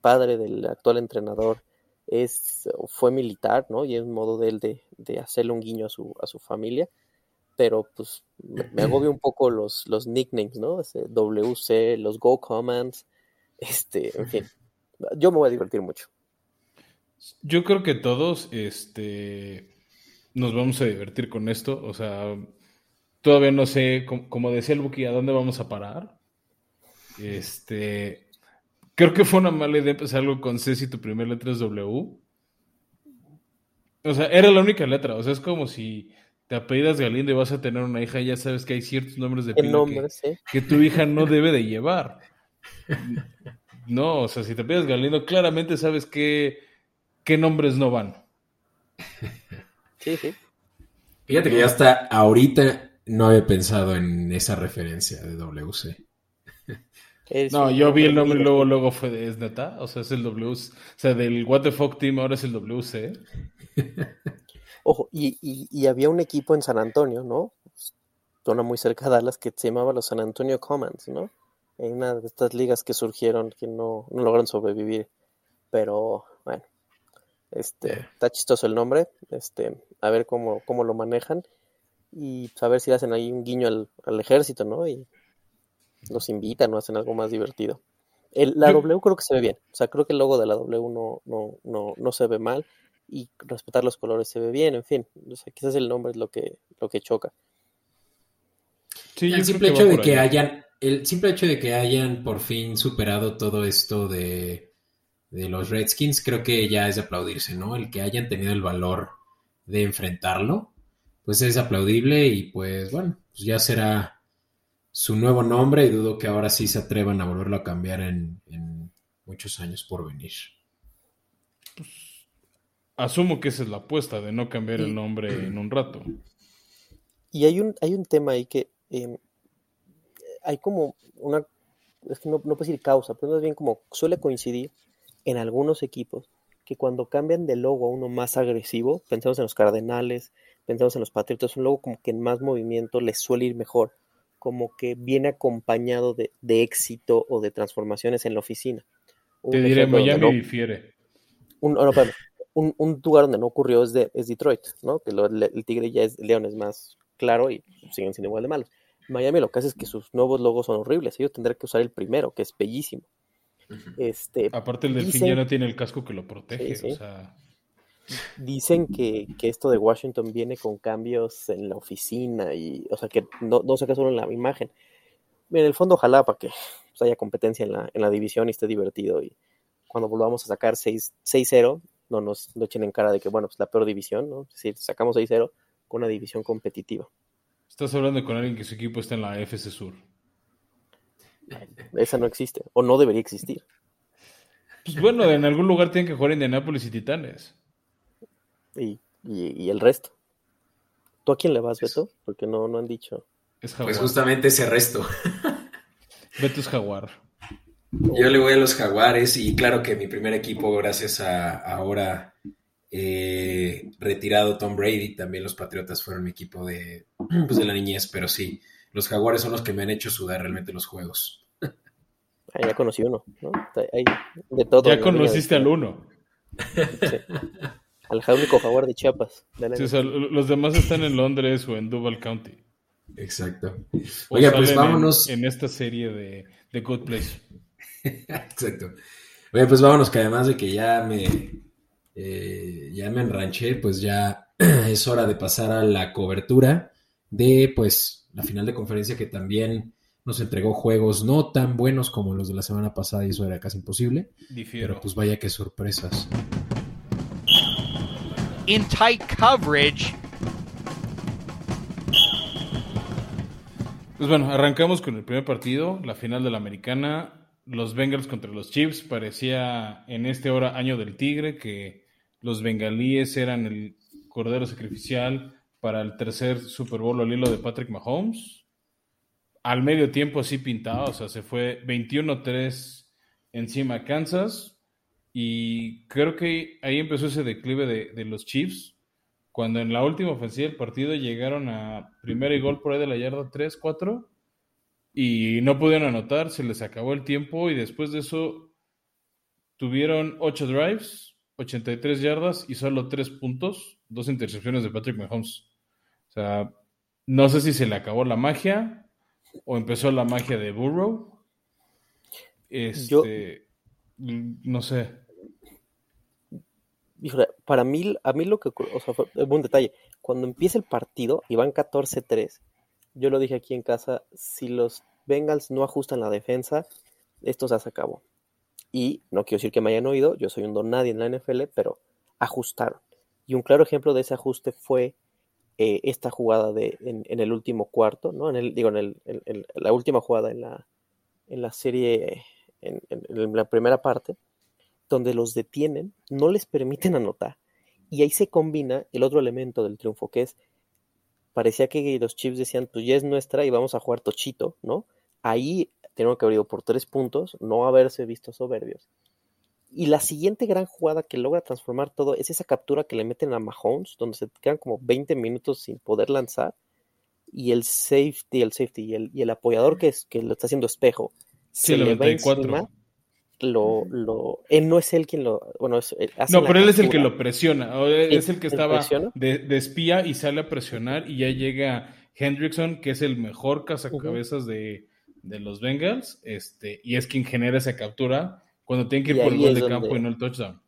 S3: padre del actual entrenador es, fue militar, ¿no? Y es un modo de él de, hacerle un guiño a su, a su familia pero pues me, agobio un poco los, los nicknames, ¿no? WC, los Go Commands, este, en fin, yo me voy a divertir mucho.
S1: Yo creo que todos, este, nos vamos a divertir con esto, o sea, todavía no sé, como, decía el Buki, a dónde vamos a parar. Este, creo que fue una mala idea empezar algo con C si tu primer letra es W. O sea, era la única letra, o sea, es como si te apellidas Galindo y vas a tener una hija y ya sabes que hay ciertos nombres de pila que, que, tu hija no debe de llevar. No, o sea, si te pides Galindo, claramente sabes qué, qué nombres no van.
S3: Sí, sí.
S2: Fíjate que ya hasta ahorita no había pensado en esa referencia de WC.
S1: no, yo vi el nombre y luego, luego fue de, ¿es neta? O sea, es el W, o sea, del What the Fuck Team ahora es el WC.
S3: Ojo, y, y, había un equipo en San Antonio, ¿no? Zona muy cerca de Dallas que se llamaba los San Antonio Commons, ¿no? En una de estas ligas que surgieron que no, no lograron sobrevivir. Pero, bueno, este, está chistoso el nombre, este, a ver cómo, cómo lo manejan y pues, a ver si hacen ahí un guiño al, al ejército, ¿no? Y los invitan o hacen algo más divertido. El, la W creo que se ve bien, o sea, creo que el logo de la W no, no, no, no se ve mal y respetar los colores se ve bien, en fin, o sea, quizás el nombre es lo que, lo que choca.
S2: Sí, el simple hecho de que hayan, el simple hecho de que hayan por fin superado todo esto de, de los Redskins, creo que ya es de aplaudirse, ¿no? El que hayan tenido el valor de enfrentarlo, pues es aplaudible y pues bueno, pues ya será su nuevo nombre y dudo que ahora sí se atrevan a volverlo a cambiar en, muchos años por venir.
S1: Pues, asumo que esa es la apuesta de no cambiar el nombre en un rato.
S3: Y hay un, hay un tema ahí que em, hay como una, es que no, no puedo decir causa, pero más bien como suele coincidir en algunos equipos que cuando cambian de logo a uno más agresivo, pensamos en los Cardenales, pensamos en los Patriotas, un logo como que en más movimiento les suele ir mejor como que viene acompañado de, éxito o de transformaciones en la oficina.
S1: Te diré, Miami difiere.
S3: Un, un, lugar donde no ocurrió es, de, es Detroit, ¿no? Que el tigre ya es, el león es más claro y siguen siendo igual de malos. Miami lo que hace es que sus nuevos logos son horribles. Ellos tendrán que usar el primero, que es bellísimo. Este,
S1: Aparte el delfín ya no tiene el casco que lo protege. O sea...
S3: Dicen que, esto de Washington viene con cambios en la oficina y, o sea, que no, no se queda solo en la imagen. En el fondo, ojalá para que pues, haya competencia en la, en la división y esté divertido. Y cuando volvamos a sacar 6-0, no nos lo echen en cara de que, bueno, pues la peor división, ¿no? Es decir, sacamos 6-0 con una división competitiva.
S1: Estás hablando con alguien que su equipo está en la FC Sur.
S3: Esa no existe, o no debería existir.
S1: Pues bueno, en algún lugar tienen que jugar Indianapolis y Titanes
S3: y, y, el resto. ¿Tú a quién le vas, Beto? Porque no, no han dicho.
S2: pues justamente ese resto.
S1: Beto es jaguar.
S2: Yo le voy a los jaguares y claro que mi primer equipo, gracias a ahora eh, retirado Tom Brady, también los Patriotas fueron mi equipo de, pues de la niñez, pero sí, los jaguares son los que me han hecho sudar realmente los juegos.
S3: Ah, ya conocí uno, ¿no? Hay de todo.
S1: Ya conociste al uno. Sí.
S3: Al único favor de Chiapas.
S1: los demás están en Londres o en Duval County.
S2: Exacto. Oiga, pues vámonos.
S1: En, esta serie de, de Good Place.
S2: Exacto. Oye, pues vámonos, que además de que ya me, eh, ya me enranché, pues ya es hora de pasar a la cobertura de pues la final de conferencia que también nos entregó juegos no tan buenos como los de la semana pasada y eso era casi imposible.
S1: Difiero. Pero
S2: pues vaya que sorpresas
S1: in tight coverage. Pues bueno, arrancamos con el primer partido, la final de la americana. Los Bengals contra los Chiefs. Parecía en este hora año del tigre que los bengalíes eran el cordero sacrificial para el tercer Super Bowl al hilo de Patrick Mahomes. Al medio tiempo así pintado, o sea, se fue 21-3 encima Kansas. Y creo que ahí empezó ese declive de, los Chiefs, cuando en la última ofensiva del partido llegaron a primera y gol por ahí de la yarda 3, 4, y no pudieron anotar, se les acabó el tiempo y después de eso tuvieron 8 drives, 83 yardas y solo 3 puntos, dos intercepciones de Patrick Mahomes. O sea, no sé si se le acabó la magia o empezó la magia de Burrow. Este, no sé
S3: para mí, a mí lo que, o sea, fue un detalle, cuando empieza el partido y van 14-3, yo lo dije aquí en casa, si los Bengals no ajustan la defensa, esto se acabó. Y no quiero decir que me hayan oído, yo soy un don nadie en la NFL, pero ajustaron. Y un claro ejemplo de ese ajuste fue eh, esta jugada de, en, el último cuarto, ¿no? En el, digo, en, la última jugada en la, en la serie, en la primera parte, donde los detienen, no les permiten anotar. Y ahí se combina el otro elemento del triunfo, que es, parecía que los Chiefs decían, pues ya es nuestra y vamos a jugar tochito, ¿no? Ahí Tienen que haber ido por tres puntos, no haberse visto soberbios. Y la siguiente gran jugada que logra transformar todo es esa captura que le meten a Mahomes, donde se quedan como 20 minutos sin poder lanzar. Y el safety, el safety y el, y el apoyador que, es, que lo está haciendo espejo, se le va encima, lo, lo, él no es él quien lo, bueno, es,
S1: no, pero él es el que lo presiona, es el que estaba de, de, espía y sale a presionar y ya llega Hendrickson, que es el mejor cazacabezas de, de, los Bengals, este, y es quien genera esa captura cuando tienen que ir por el gol de campo y no el touchdown.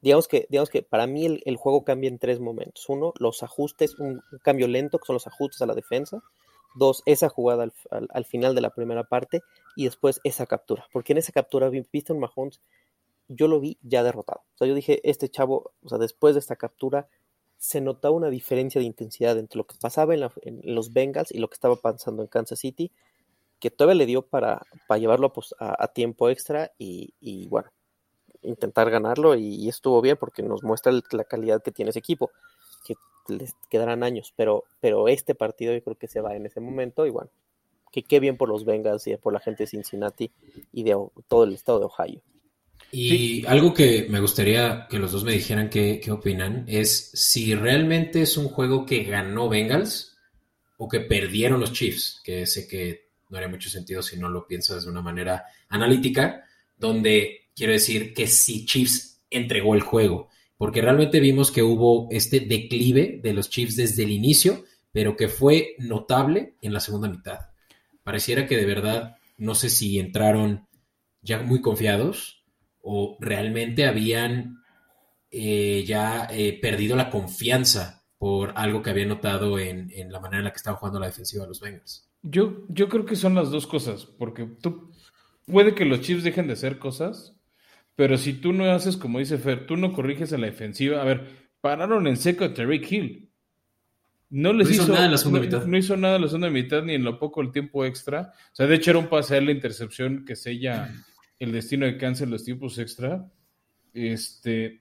S3: Digamos que, digamos que para mí el, el, juego cambia en tres momentos. Uno, los ajustes, un, cambio lento, que son los ajustes a la defensa. Dos, esa jugada al, al, al, final de la primera parte. Y después esa captura. Porque en esa captura, viste un Mahomes, yo lo vi ya derrotado. O sea, yo dije, este chavo, o sea, después de esta captura, se notaba una diferencia de intensidad entre lo que pasaba en, la, los Bengals y lo que estaba pasando en Kansas City, que todavía le dio para, para llevarlo pues, a, a, tiempo extra y, y, bueno, intentar ganarlo y, estuvo bien porque nos muestra la calidad que tiene ese equipo, les quedarán años, pero, pero este partido yo creo que se va en ese momento y bueno, que qué bien por los Bengals y por la gente de Cincinnati y de todo el estado de Ohio.
S2: Y sí. algo que me gustaría que los dos me dijeran qué, qué, opinan es si realmente es un juego que ganó Bengals o que perdieron los Chiefs, que sé que no haría mucho sentido si no lo piensas de una manera analítica, donde quiero decir que si Chiefs entregó el juego, porque realmente vimos que hubo este declive de los Chiefs desde el inicio, pero que fue notable en la segunda mitad. Pareciera que de verdad, no sé si entraron ya muy confiados o realmente habían eh, ya eh, perdido la confianza por algo que había notado en, la manera en la que estaban jugando la defensiva de los Bengals.
S1: Yo, yo creo que son las dos cosas, porque tú, puede que los Chiefs dejen de hacer cosas, pero si tú no haces como dice Fer, tú no corriges en la defensiva, a ver, pararon en seco a Terry Hill. No les
S2: no hizo,
S1: hizo,
S2: nada en la segunda
S1: no,
S2: mitad.
S1: No hizo nada en la segunda mitad ni en lo poco el tiempo extra. O sea, de hecho era un pase a la intercepción que sella el destino de Kansas en los tiempos extra. Este,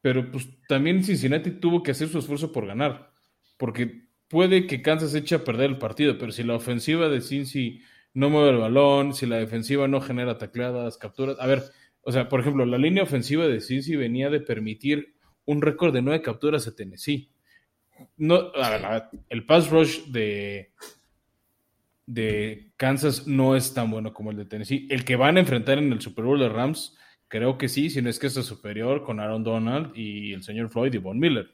S1: pero pues también Cincinnati tuvo que hacer su esfuerzo por ganar, porque puede que Kansas eche a perder el partido, pero si la ofensiva de Cincy no mueve el balón, si la defensiva no genera tacleadas, capturas, a ver, o sea, por ejemplo, la línea ofensiva de Cincy venía de permitir un récord de nueve capturas a Tennessee. No, a ver, a ver, el pass rush de, de Kansas no es tan bueno como el de Tennessee. El que van a enfrentar en el Super Bowl de Rams, creo que sí, si no es que es superior con Aaron Donald y el señor Floyd y Von Miller,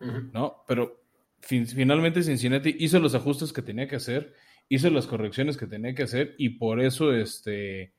S1: uh -huh. ¿no? Pero fin, finalmente Cincinnati hizo los ajustes que tenía que hacer, hizo las correcciones que tenía que hacer y por eso, este...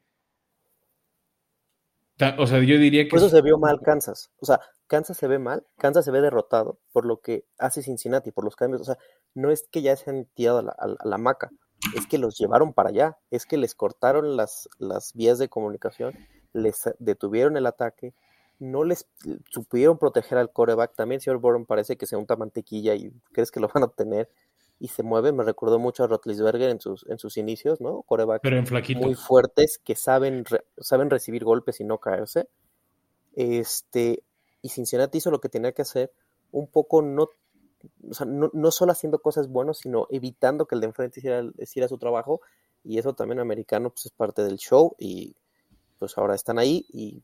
S1: O sea, yo diría que...
S3: Por eso se vio mal Kansas. O sea, Kansas se ve mal, Kansas se ve derrotado por lo que hace Cincinnati, por los cambios. O sea, no es que ya se han tirado a la, a la maca, es que los llevaron para allá, es que les cortaron las, las vías de comunicación, les detuvieron el ataque, no les supieron proteger al coreback. También, señor Boron, parece que se unta mantequilla y crees que lo van a obtener y se mueve. Me recordó mucho a Rotlisberger en sus, en sus inicios, ¿no? Coreback
S1: Pero en
S3: muy fuertes que saben, re, saben recibir golpes y no caerse. Este, y Cincinnati hizo lo que tenía que hacer, un poco no o sea, no, no, solo haciendo cosas buenas, sino evitando que el de enfrente hiciera, hiciera, su trabajo. Y eso también americano pues, es parte del show. Y pues ahora están ahí. Y,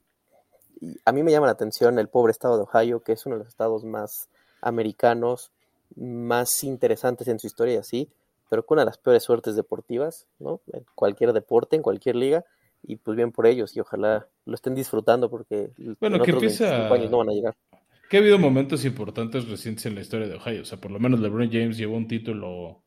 S3: y, a mí me llama la atención el pobre estado de Ohio, que es uno de los estados más americanos, más interesantes en su historia y así, pero con una de las peores suertes deportivas, ¿no? En cualquier deporte, en cualquier liga. Y pues bien por ellos. Y ojalá lo estén disfrutando porque
S1: bueno,
S3: en
S1: que
S3: otros
S1: empieza...
S3: años no van a llegar
S1: que ha habido momentos importantes recientes en la historia de Ohio. O sea, por lo menos LeBron James llevó un título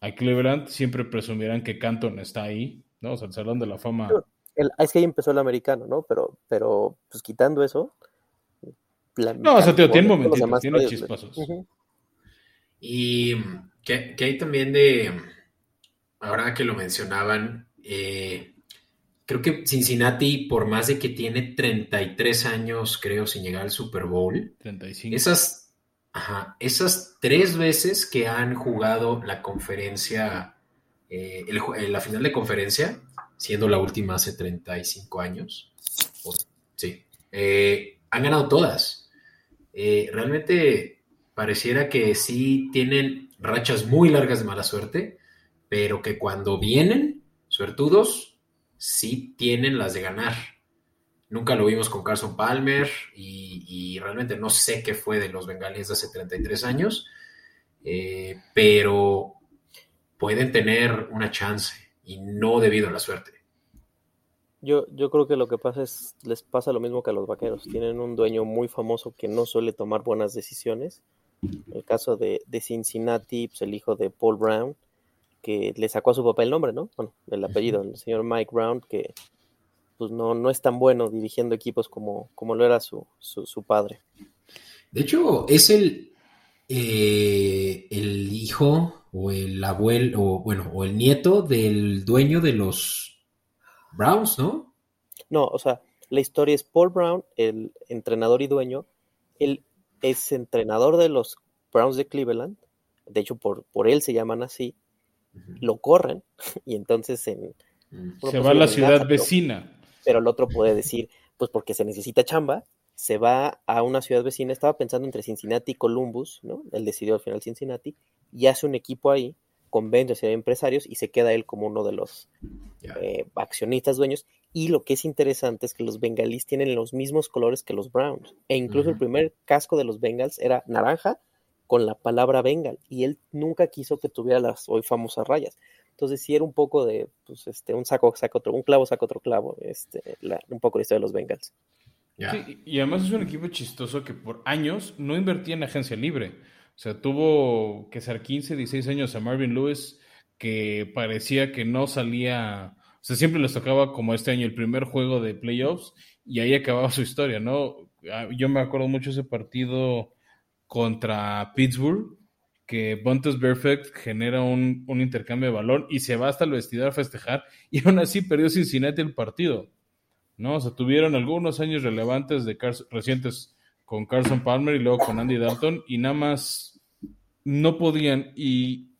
S1: a Cleveland. Siempre presumirán que Canton está ahí, ¿no? O sea, el Salón de la Fama.
S3: El, es que ahí empezó el americano, ¿no? Pero, pero pues quitando eso.
S1: La, no, o sea, tío, tiene momentitos, tiene chispazos. Uh -huh.
S2: Y que, que, hay también de. Ahora que lo mencionaban, eh, creo que Cincinnati, por más de que tiene 33 años, creo, sin llegar al Super Bowl,
S1: 35.
S2: Esas, ajá, esas tres veces que han jugado la conferencia, eh, el, la final de conferencia, siendo la última hace 35 años, sí, eh, han ganado todas. Eh, realmente pareciera que sí tienen rachas muy largas de mala suerte, pero que cuando vienen, suertudos, sí tienen las de ganar. Nunca lo vimos con Carson Palmer y, realmente no sé qué fue de los bengalíes de hace 33 años, eh, pero pueden tener una chance y no debido a la suerte.
S3: Yo, yo creo que lo que pasa es, les pasa lo mismo que a los vaqueros. Tienen un dueño muy famoso que no suele tomar buenas decisiones. El caso de, de Cincinnati, pues el hijo de Paul Brown, que le sacó a su papá el nombre, ¿no? Bueno, el apellido, el señor Mike Brown, que pues no, no es tan bueno dirigiendo equipos como, como lo era su, su, padre.
S2: De hecho, es el, eh, el hijo o el abuelo, o bueno, o el nieto del dueño de los Browns, ¿no?
S3: No, o sea, la historia es Paul Brown, el entrenador y dueño. Él es entrenador de los Browns de Cleveland. De hecho, por, por él se llaman así. Lo corren y entonces en...
S1: Se va a la ciudad vecina
S3: pero el otro puede decir, pues porque se necesita chamba, se va a una ciudad vecina, estaba pensando entre Cincinnati y Columbus, ¿no? Él decidió al final Cincinnati, y hace un equipo ahí, convence a empresarios y se queda él como uno de los eh, accionistas dueños. Y lo que es interesante es que los bengalíes tienen los mismos colores que los Browns. E incluso el primer casco de los Bengals era naranja con la palabra Bengal. Y él nunca quiso que tuviera las hoy famosas rayas. Entonces sí era un poco de, pues, este, un saco saca otro, un clavo saca otro clavo, este, un poco la historia de los Bengals.
S1: Sí, y además es un equipo chistoso que por años no invertía en agencia libre. O sea, tuvo que ser 15, 16 años a Marvin Lewis, que parecía que no salía, sea, siempre les tocaba como este año el primer juego de playoffs y ahí acababa su historia, ¿no? Ah, yo me acuerdo mucho ese partido contra Pittsburgh, que Bontes Perfect genera un, intercambio de balón y se va hasta el vestidor a festejar y aún así perdió Cincinnati el partido. ¿no? O sea, tuvieron algunos años relevantes de recientes con Carson Palmer y luego con Andy Dalton y nada más no podían y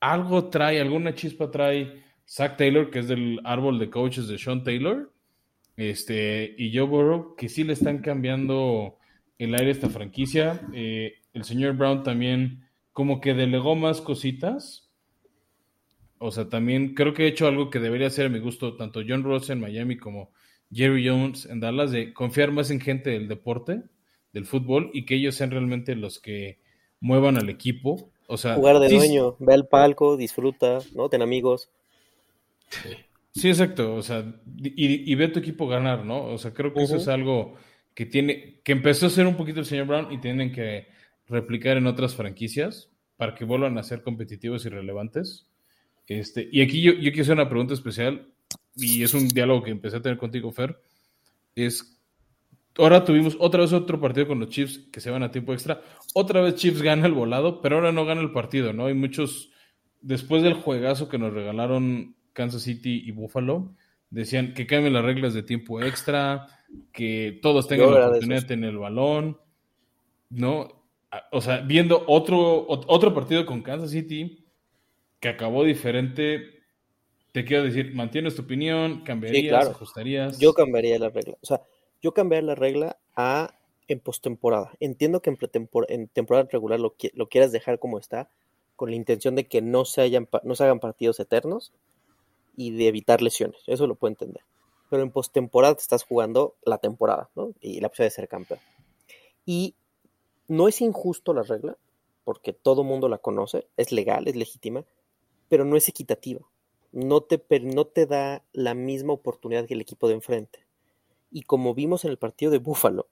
S1: algo trae, alguna chispa trae Zach Taylor, que es del árbol de coaches de Sean Taylor, este, y Joe Burrow, que sí le están cambiando el aire a esta franquicia. Eh, el señor Brown también como que delegó más cositas. O sea, también creo que he hecho algo que debería ser a mi gusto tanto John Ross en Miami como Jerry Jones en Dallas, de confiar más en gente del deporte, del fútbol, y que ellos sean realmente los que muevan al equipo. O sea,
S3: jugar de dueño, ve al palco, disfruta, ¿no? Ten amigos.
S1: Sí, exacto. O sea, y, ve a tu equipo ganar, ¿no? O sea, creo que eso es algo que tiene, que empezó a ser un poquito el señor Brown y tienen que replicar en otras franquicias para que vuelvan a ser competitivos y relevantes. Este, y aquí yo, yo quiero hacer una pregunta especial, y es un diálogo que empecé a tener contigo, Fer. Es, ahora tuvimos otra vez otro partido con los Chiefs que se van a tiempo extra. Otra vez Chiefs gana el volado, pero ahora no gana el partido, ¿no? Hay muchos, después del juegazo que nos regalaron Kansas City y Buffalo, decían que cambien las reglas de tiempo extra, que todos tengan la oportunidad de tener el balón, ¿no? o sea, viendo otro, otro partido con Kansas City que acabó diferente, te quiero decir, ¿mantienes tu opinión? ¿Cambiarías? ¿Ajustarías?
S3: Yo cambiaría la regla. O sea, yo cambiaría la regla a en postemporada. Entiendo que en, en temporada regular lo, lo, quieras dejar como está, con la intención de que no se, hayan, no se hagan partidos eternos y de evitar lesiones. Eso lo puedo entender. Pero en postemporada te estás jugando la temporada, ¿no? Y la posibilidad de ser campeón. Y no es injusto la regla, porque todo mundo la conoce, es legal, es legítima, pero no es equitativa. No te, no te da la misma oportunidad que el equipo de enfrente. Y como vimos en el partido de Búfalo,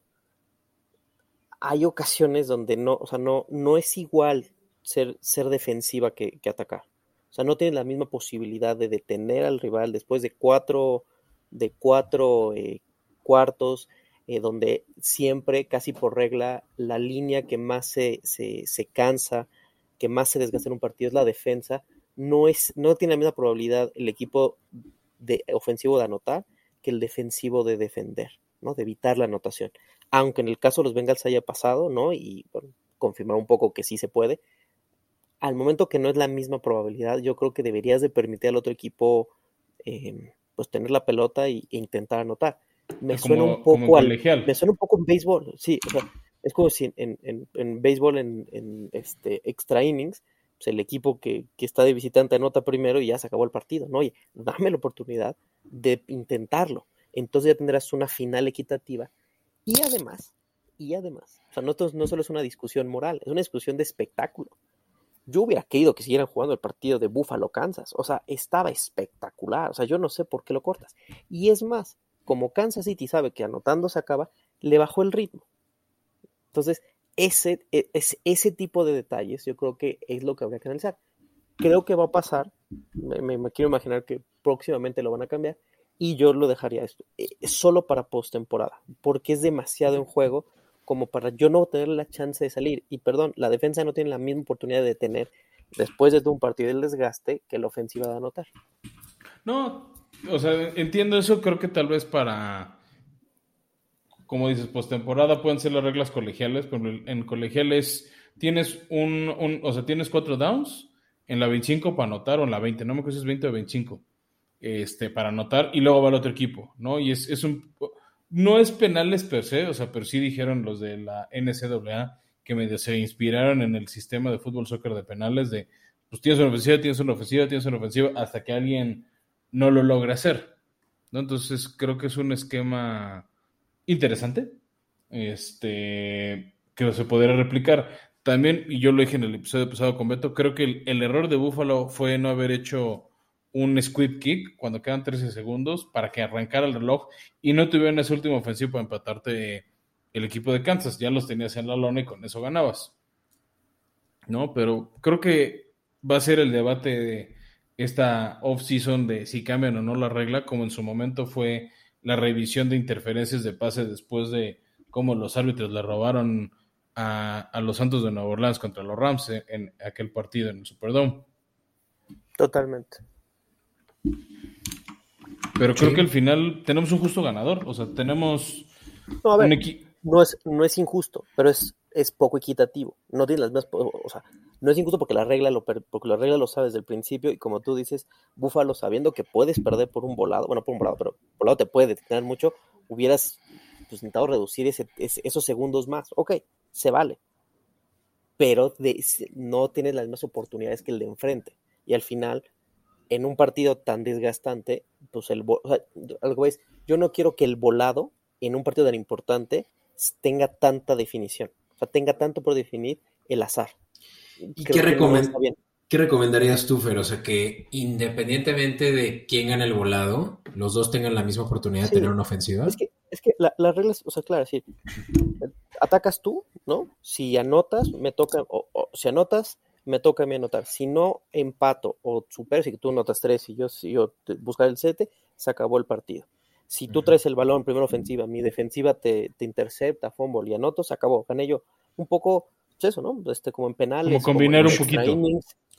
S3: hay ocasiones donde no, o sea, no, no es igual ser, ser defensiva que, atacar. O sea, no tienes la misma posibilidad de detener al rival después de cuatro, de cuatro eh, cuartos, eh, donde siempre, casi por regla, la línea que más se, se, cansa, que más se desgasta en un partido es la defensa. No, es, no tiene la misma probabilidad el equipo de, ofensivo de anotar que el defensivo de defender, ¿no? De evitar la anotación. Aunque en el caso de los Bengals haya pasado, ¿no? Y confirmar un poco que sí se puede. Al momento que no es la misma probabilidad, yo creo que deberías de permitir al otro equipo eh, pues tener la pelota e intentar anotar me suena un poco al, me suena un poco en béisbol, sí, o sea, es como si en, en, en béisbol en, este extra innings, pues el equipo que, que, está de visitante anota primero y ya se acabó el partido, ¿no? Oye, dame la oportunidad de intentarlo. Entonces ya tendrás una final equitativa. Y además, y además, o sea, no, no solo es una discusión moral, es una discusión de espectáculo. Yo hubiera querido que siguieran jugando el partido de Buffalo, Kansas. O sea, estaba espectacular. O sea, yo no sé por qué lo cortas. Y es más, como Kansas City sabe que anotando se acaba, le bajó el ritmo. Entonces, ese, e, ese tipo de detalles yo creo que es lo que habría que analizar. Creo que va a pasar, me, quiero imaginar que próximamente lo van a cambiar, y yo lo dejaría esto, eh, solo para postemporada, porque es demasiado en juego como para yo no tener la chance de salir. Y perdón, la defensa no tiene la misma oportunidad de tener después de un partido del desgaste que la ofensiva de anotar.
S1: No, o sea, entiendo eso, creo que tal vez para, como dices, postemporada pueden ser las reglas colegiales, pero en colegiales tienes un, o sea, tienes cuatro downs en la 25 para anotar o en la 20, no me acuerdo si es 20 o 25, este, para anotar y luego va el otro equipo, ¿no? Y es, es un, no es penales per se, o sea, pero sí dijeron los de la NCAA que se inspiraron en el sistema de fútbol soccer de penales de, pues tienes una ofensiva, tienes una ofensiva, tienes una ofensiva, hasta que alguien no lo logra hacer. ¿no? Entonces creo que es un esquema interesante, este, que se podría replicar. También, y yo lo dije en el episodio pasado con Beto, creo que el, el error de Buffalo fue no haber hecho un squid kick cuando quedan 13 segundos para que arrancara el reloj y no tuvieran ese último ofensivo para empatarte el equipo de Kansas. Ya los tenías en la lona y con eso ganabas. ¿No? Pero creo que va a ser el debate de esta off-season de si cambian o no la regla, como en su momento fue la revisión de interferencias de pase después de cómo los árbitros le robaron a, a los Santos de Nueva Orleans contra los Rams en aquel partido en el Superdome.
S3: Totalmente.
S1: Pero creo que al final tenemos un justo ganador. O sea, tenemos
S3: no, a ver, no, es, no es injusto, pero es, es poco equitativo. No tiene las mismas. O sea, no es injusto porque la regla lo porque la regla lo sabes desde el principio y como tú dices, Búfalo sabiendo que puedes perder por un volado, bueno, por un volado, pero volado te puede detener mucho, hubieras pues, intentado reducir ese, esos segundos más. Ok, se vale. Pero no tienes las mismas oportunidades que el de enfrente. Y al final en un partido tan desgastante, pues el, o sea, algo es, yo no quiero que el volado en un partido tan importante tenga tanta definición, o sea, tenga tanto por definir el azar.
S2: ¿Y qué, qué, recomendarías tú, Fer? O sea, que independientemente de quién gane el volado, los dos tengan la misma oportunidad de tener una ofensiva.
S3: Es que, es que las reglas, o sea, claro, si atacas tú, ¿no? Si anotas, me toca, o si anotas, me toca a mí anotar. Si no empato o supero, si tú notas tres y yo, si yo buscar el 7, se acabó el partido. Si tú traes el balón, primero ofensiva, mi defensiva te, te intercepta, fumble y anoto, se acabó. Gané yo. Un poco, pues eso, ¿no? Este, como en penales.
S1: Como combinar un poquito.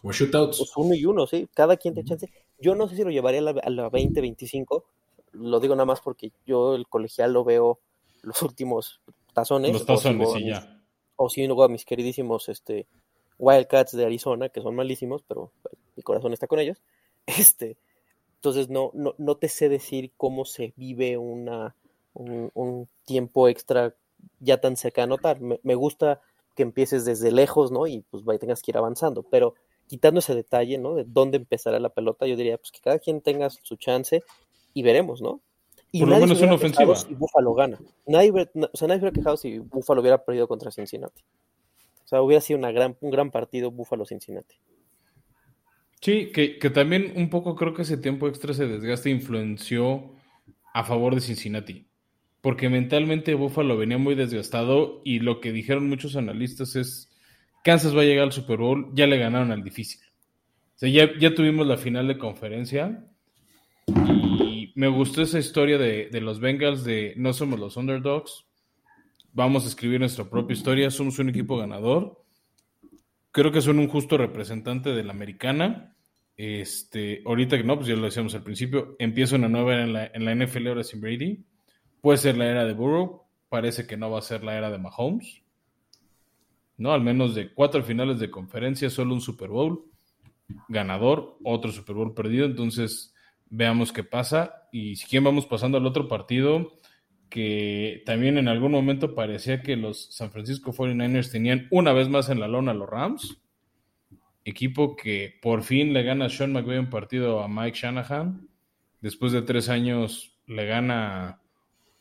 S2: como shootouts.
S3: Pues uno y uno, sí. Cada quien te chance. Yo no sé si lo llevaría a la, a la 20, 25. Lo digo nada más porque yo el colegial lo veo los últimos tazones.
S1: Los tazones, sí, ya.
S3: O si no a mis queridísimos este, Wildcats de Arizona, que son malísimos, pero mi corazón está con ellos. Este, entonces no, no, no te sé decir cómo se vive una, un, tiempo extra ya tan cercano. Me, me, gusta que empieces desde lejos, ¿no? Y pues tengas que ir avanzando, pero quitando ese detalle, ¿no? De dónde empezará la pelota, yo diría, pues que cada quien tenga su chance y veremos, ¿no?
S1: Y Por lo menos una ofensiva.
S3: Si Buffalo gana. Nadie, o sea, nadie hubiera quejado si Buffalo hubiera perdido contra Cincinnati. O sea, hubiera sido una gran, un gran partido Búfalo-Cincinnati.
S1: Sí, que, también un poco creo que ese tiempo extra se desgaste influenció a favor de Cincinnati. Porque mentalmente Búfalo venía muy desgastado y lo que dijeron muchos analistas es Kansas va a llegar al Super Bowl, ya le ganaron al difícil. O sea, ya, ya tuvimos la final de conferencia y me gustó esa historia de, de los Bengals de no somos los underdogs, vamos a escribir nuestra propia historia, somos un equipo ganador. Creo que son un justo representante de la americana. Este, ahorita que no, pues ya lo decíamos al principio, empieza una nueva era en la, en la NFL ahora sin Brady. Puede ser la era de Burrow, parece que no va a ser la era de Mahomes. ¿No? Al menos de cuatro finales de conferencia, solo un Super Bowl ganador, otro Super Bowl perdido. Entonces, veamos qué pasa. Y si quieren, vamos pasando al otro partido que también en algún momento parecía que los San Francisco 49ers tenían una vez más en la lona a los Rams. Equipo que por fin le gana a Sean McVay un partido a Mike Shanahan. después de tres años le gana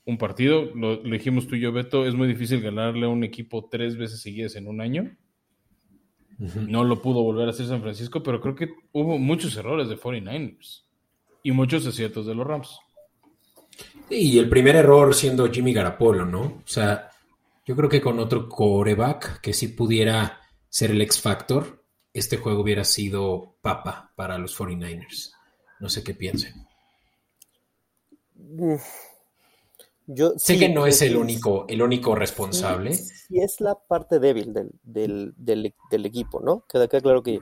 S1: un partido. Lo, dijimos tú y yo, Beto, es muy difícil ganarle a un equipo tres veces seguidas en un año. No lo pudo volver a hacer San Francisco, pero creo que hubo muchos errores de 49ers y muchos aciertos de los Rams.
S2: Y el primer error siendo Jimmy Garapolo, ¿no? O sea, yo creo que con otro coreback que sí pudiera ser el X Factor, este juego hubiera sido papa para los 49ers. No sé qué piensen. Yo, sé que no es el único, el único responsable.
S3: Sí, es la parte débil del, del, equipo, ¿no? Queda, claro que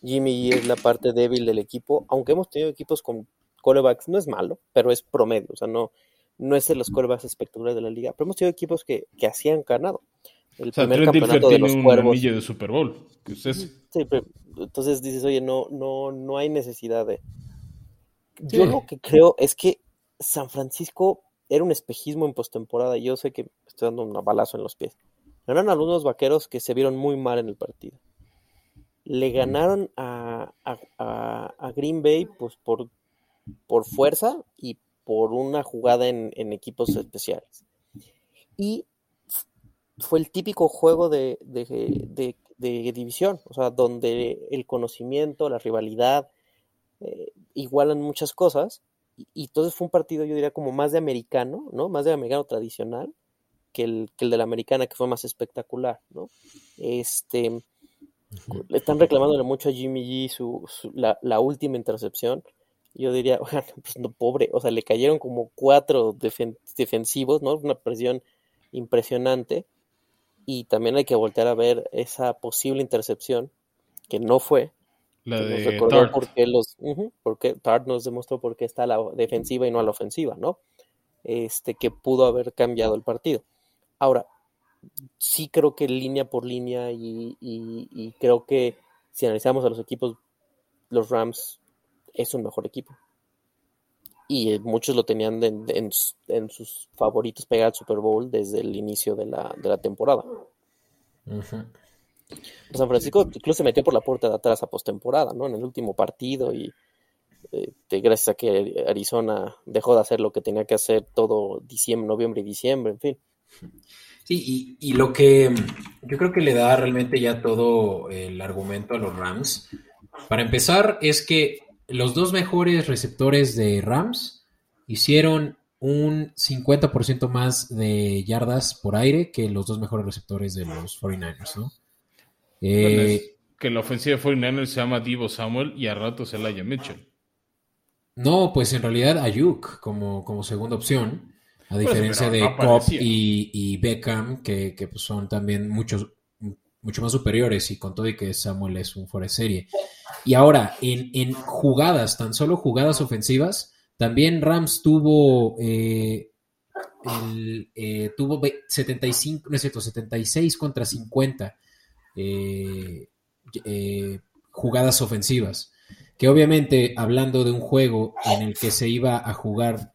S3: Jimmy es la parte débil del equipo, aunque hemos tenido equipos con corebacks, no es malo, pero es promedio, o sea, no, no es de los corebacks espectaculares de la liga, pero hemos tenido equipos que, que hacían ganado.
S1: El primer campeonato de los tiene cuervos. Un de Super Bowl, que Sí,
S3: entonces dices, oye, no, no, no hay necesidad de. Yo lo que creo es que San Francisco era un espejismo en postemporada. Yo sé que estoy dando un balazo en los pies. Eran algunos vaqueros que se vieron muy mal en el partido. Le ganaron a, a, Green Bay pues por, por fuerza y por una jugada en, equipos especiales. Y fue el típico juego de, de, división, o sea, donde el conocimiento, la rivalidad, eh, igualan muchas cosas y, entonces fue un partido, yo diría, como más de americano, ¿no? Más de americano tradicional que el, que el de la americana, que fue más espectacular, ¿no? Este, le están reclamándole mucho a Jimmy G su, la, la, última intercepción. Yo diría, bueno, pues no, pobre, o sea, le cayeron como cuatro defensivos, ¿no? Una presión impresionante. Y también hay que voltear a ver esa posible intercepción, que no fue, la de nos recordó por qué los, porque Tart nos demostró por qué está a la defensiva y no a la ofensiva, ¿no? Este, que pudo haber cambiado el partido. Ahora, sí creo que línea por línea y, creo que si analizamos a los equipos, los Rams es un mejor equipo. Y muchos lo tenían en, sus favoritos pegar al Super Bowl desde el inicio de la, de la temporada. San Francisco incluso se metió por la puerta de atrás a postemporada, ¿no? En el último partido y eh, gracias a que Arizona dejó de hacer lo que tenía que hacer todo diciembre, noviembre y diciembre, en fin.
S2: Sí, y, lo que yo creo que le da realmente ya todo el argumento a los Rams, para empezar, es que los dos mejores receptores de Rams hicieron un 50% más de yardas por aire que los dos mejores receptores de los 49ers, ¿no?
S1: Eh, que la ofensiva de 49 se llama Divo Samuel y a ratos Elijah Mitchell.
S2: No, pues en realidad Ayuk como, como segunda opción, a diferencia de Cobb y, Beckham, que, pues son también muchos, mucho más superiores y con todo y que Samuel es un fuera de serie. Y ahora, en, jugadas, tan solo jugadas ofensivas, también Rams tuvo, eh, eh, tuvo 75, no es cierto, 76 contra 50 eh, eh, jugadas ofensivas. Que obviamente, hablando de un juego en el que se iba a jugar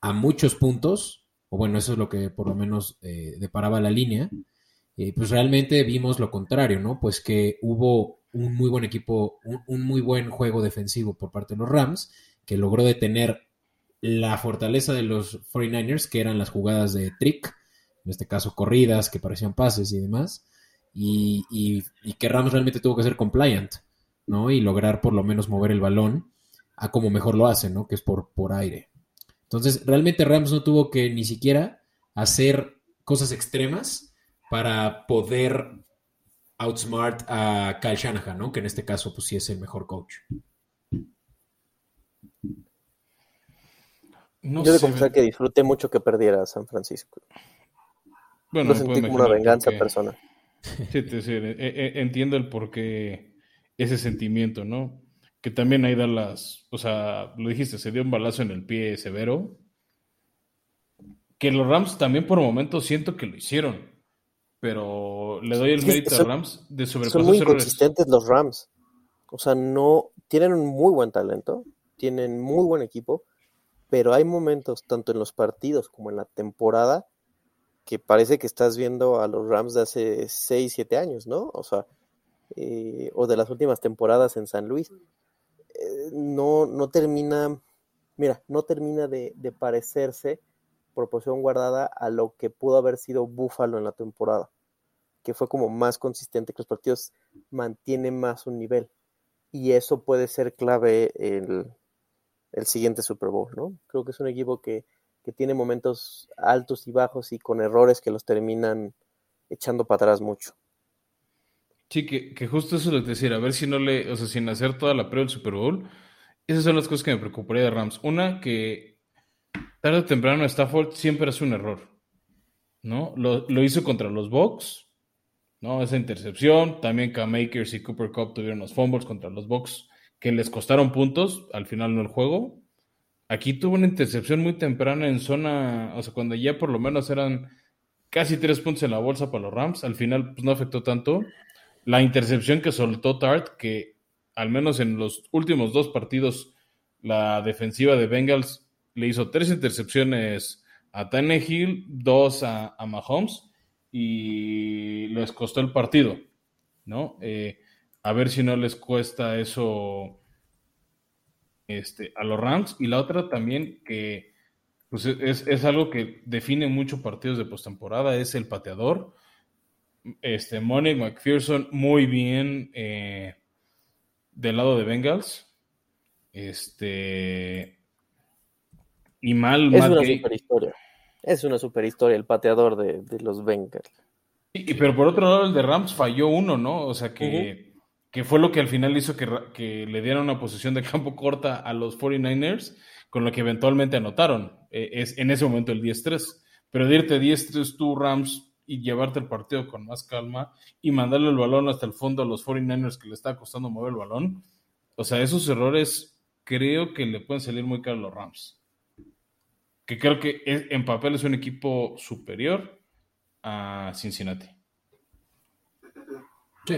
S2: a muchos puntos, o bueno, eso es lo que por lo menos eh, deparaba la línea, pues realmente vimos lo contrario, ¿no? Pues que hubo un muy buen equipo, un, muy buen juego defensivo por parte de los Rams, que logró detener la fortaleza de los 49ers, que eran las jugadas de trick, en este caso corridas, que parecían pases y demás, y, que Rams realmente tuvo que ser compliant, ¿no? Y lograr por lo menos mover el balón a como mejor lo hace, ¿no? Que es por, por aire. Entonces, realmente Rams no tuvo que ni siquiera hacer cosas extremas para poder outsmart a Kyle Shanahan, ¿no? Que en este caso, pues sí es el mejor coach.
S3: No Yo de confesar que disfruté mucho que perdiera San Francisco. Bueno, lo sentí como una venganza personal.
S1: Sí, sí, e, e, entiendo el por qué ese sentimiento, ¿no? Que también ahí da las, o sea, lo dijiste, se dio un balazo en el pie severo. Que los Rams también por momentos siento que lo hicieron, pero le doy el mérito a Rams de sobrepasar
S3: Son muy consistentes los Rams. O sea, no, tienen un muy buen talento, tienen muy buen equipo, pero hay momentos, tanto en los partidos como en la temporada, que parece que estás viendo a los Rams de hace 6, 7 años, ¿no? O sea, eh, o de las últimas temporadas en San Luis. Eh, no, no termina mira, no termina de, de parecerse proporción guardada a lo que pudo haber sido Buffalo en la temporada, que fue como más consistente, que los partidos mantienen más un nivel. Y eso puede ser clave el, el siguiente Super Bowl, ¿no? Creo que es un equipo que, que tiene momentos altos y bajos y con errores que los terminan echando para atrás mucho.
S1: Sí, que, que justo eso es decir, a ver si no le, o sea, sin hacer toda la prueba del Super Bowl, esas son las cosas que me preocuparía de Rams. Una, que tarde o temprano Stafford siempre hace un error, ¿no? Lo, hizo contra los Bucks, ¿no? Esa intercepción, también K-Makers y Cooper Cup tuvieron los fumbles contra los Bucks que les costaron puntos, al final no el juego. Aquí tuvo una intercepción muy temprana en zona, o sea, cuando ya por lo menos eran casi tres puntos en la bolsa para los Rams, al final pues, no afectó tanto. La intercepción que soltó Tart, que al menos en los últimos dos partidos la defensiva de Bengals le hizo tres intercepciones a Tannehill, dos a, Mahomes y les costó el partido, ¿no? Eh, a ver si no les cuesta eso este, a los Rams. Y la otra también que pues, es, algo que define mucho partidos de postemporada, es el pateador. Este, Monique McPherson muy bien eh, del lado de Bengals. Este, y mal,
S3: es una super historia. Es una super historia el pateador de, los Bengals.
S1: Y, pero por otro lado, el de Rams falló uno, ¿no? O sea que, que fue lo que al final hizo que, que, le dieran una posición de campo corta a los 49ers, con lo que eventualmente anotaron. Eh, es en ese momento el 10-3. Pero de irte 10-3 tú, Rams, y llevarte el partido con más calma y mandarle el balón hasta el fondo a los 49ers que le está costando mover el balón. O sea, esos errores creo que le pueden salir muy caros a los Rams que creo que en papel es un equipo superior a Cincinnati.
S2: Sí,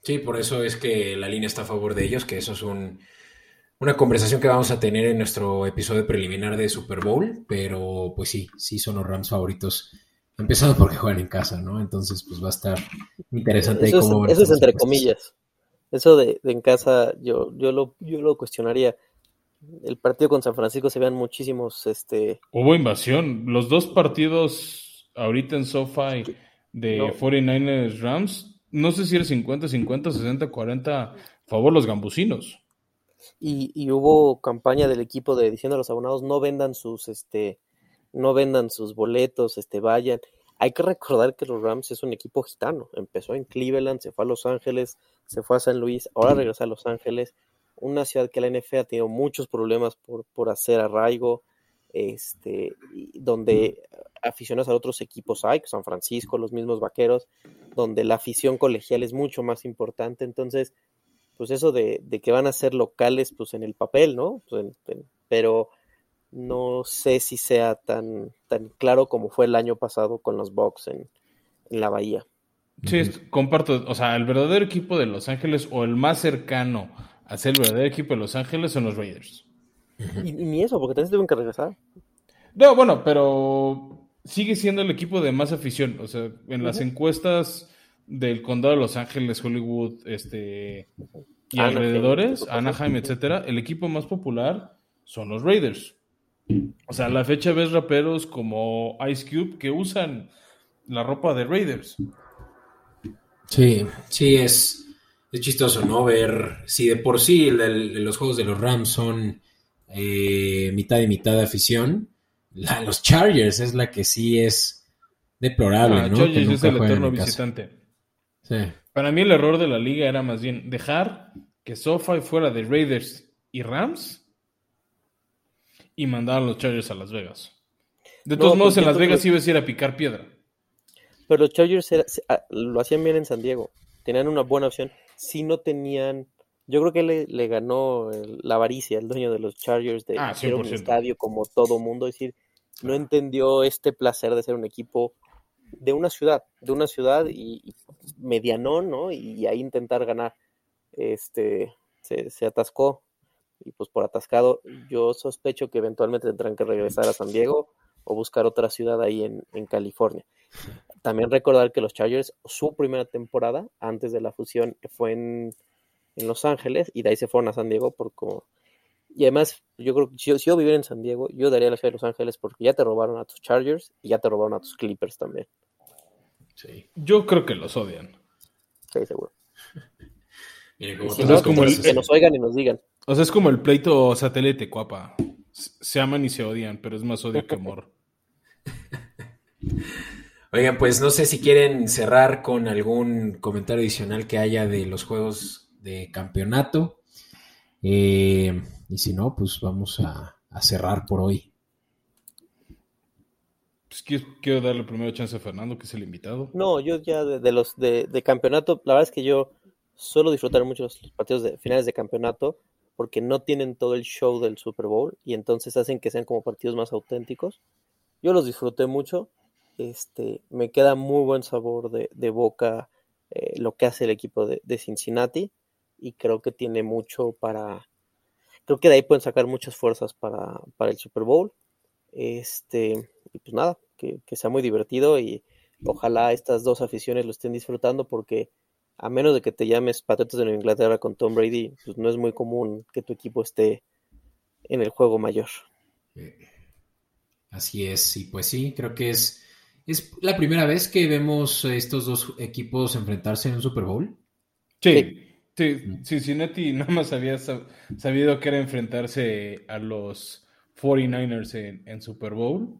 S2: sí, por eso es que la línea está a favor de ellos, que eso es una conversación que vamos a tener en nuestro episodio preliminar de Super Bowl, pero pues sí, sí son los Rams favoritos, empezando porque juegan en casa, ¿no? Entonces pues va a estar interesante.
S3: Eso, cómo es, eso es entre comillas. Eso de, en casa yo, yo, lo, yo lo cuestionaría el partido con San Francisco se vean muchísimos. Este...
S1: Hubo invasión. Los dos partidos ahorita en SoFi de 49ers Rams, no sé si era 50, 50, 60, 40, favor los gambusinos.
S3: Y, hubo campaña del equipo de diciendo a los abonados no vendan sus este no vendan sus boletos, este vayan. Hay que recordar que los Rams es un equipo gitano. Empezó en Cleveland, se fue a Los Ángeles, se fue a San Luis, ahora regresa a Los Ángeles una ciudad que la NFL ha tenido muchos problemas por, por hacer arraigo, este, donde aficionados a otros equipos hay, San Francisco, los mismos vaqueros, donde la afición colegial es mucho más importante. Entonces, pues eso de, que van a ser locales, pues en el papel, ¿no? Pues, pero no sé si sea tan, tan claro como fue el año pasado con los Bucks en, en la Bahía.
S1: Sí, comparto, o sea, el verdadero equipo de Los Ángeles o el más cercano hacer el verdadero equipo de Los Ángeles son los Raiders.
S3: Y, ni eso, porque también se que regresar.
S1: No, bueno, pero sigue siendo el equipo de más afición. O sea, en las encuestas del condado de Los Ángeles, Hollywood, este y alrededores, Anaheim, etcétera, el equipo más popular son los Raiders. O sea, a la fecha ves raperos como Ice Cube que usan la ropa de Raiders.
S2: Sí, sí, es, es chistoso, ¿no? Ver si de por sí los juegos de los Rams son eh, mitad y mitad de afición. La, los Chargers es la que sí es deplorable, ah, ¿no? Chargers
S1: es el eterno visitante. Sí. Para mí el error de la liga era más bien dejar que SoFi fuera de Raiders y Rams y mandar a los Chargers a Las Vegas. De todos modos, en Las Vegas ibas a ir a picar piedra.
S3: Pero los Chargers ah, lo hacían bien en San Diego. Tenían una buena opción si no tenían. Yo creo que le, le ganó la avaricia, el dueño de los Chargers, de
S1: ah,
S3: un estadio como todo mundo. Es decir, no entendió este placer de ser un equipo de una ciudad, de una ciudad y, medianón, ¿no? Y, ahí intentar ganar. Este se, se, atascó. Y pues por atascado, yo sospecho que eventualmente tendrán que regresar a San Diego o buscar otra ciudad ahí en, en California. También recordar que los Chargers, su primera temporada antes de la fusión fue en, Los Ángeles y de ahí se fueron a San Diego por como... Y además, yo creo que si, yo viviera en San Diego, yo daría la ciudad de Los Ángeles porque ya te robaron a tus Chargers y ya te robaron a tus Clippers también.
S1: Sí. Yo creo que los odian.
S3: Sí, seguro.
S1: Miren, como o como el, que nos oigan y nos digan. O sea, es como el pleito satélite cuapa. Se aman y se odian, pero es más odio que amor.
S2: Oigan, pues no sé si quieren cerrar con algún comentario adicional que haya de los juegos de campeonato. Eh, y si no, pues vamos a, cerrar por hoy.
S1: Pues quiero, darle primero chance a Fernando, que es el invitado.
S3: No, yo ya de, los de, campeonato, la verdad es que yo suelo disfrutar mucho los partidos de finales de campeonato porque no tienen todo el show del Super Bowl y entonces hacen que sean como partidos más auténticos. Yo los disfruté mucho este, me queda muy buen sabor de, boca eh, lo que hace el equipo de, Cincinnati y creo que tiene mucho para, creo que de ahí pueden sacar muchas fuerzas para, el Super Bowl. Este, y pues nada, que, sea muy divertido y ojalá estas dos aficiones lo estén disfrutando porque a menos de que te llames Patriotas de Nueva Inglaterra con Tom Brady, pues no es muy común que tu equipo esté en el juego mayor.
S2: Eh, así es, y pues sí, creo que es ¿Es la primera vez que vemos estos dos equipos enfrentarse en un Super Bowl?
S1: Sí, sí, mm. Cincinnati nada más había sabido que era enfrentarse a los 49ers en, Super Bowl.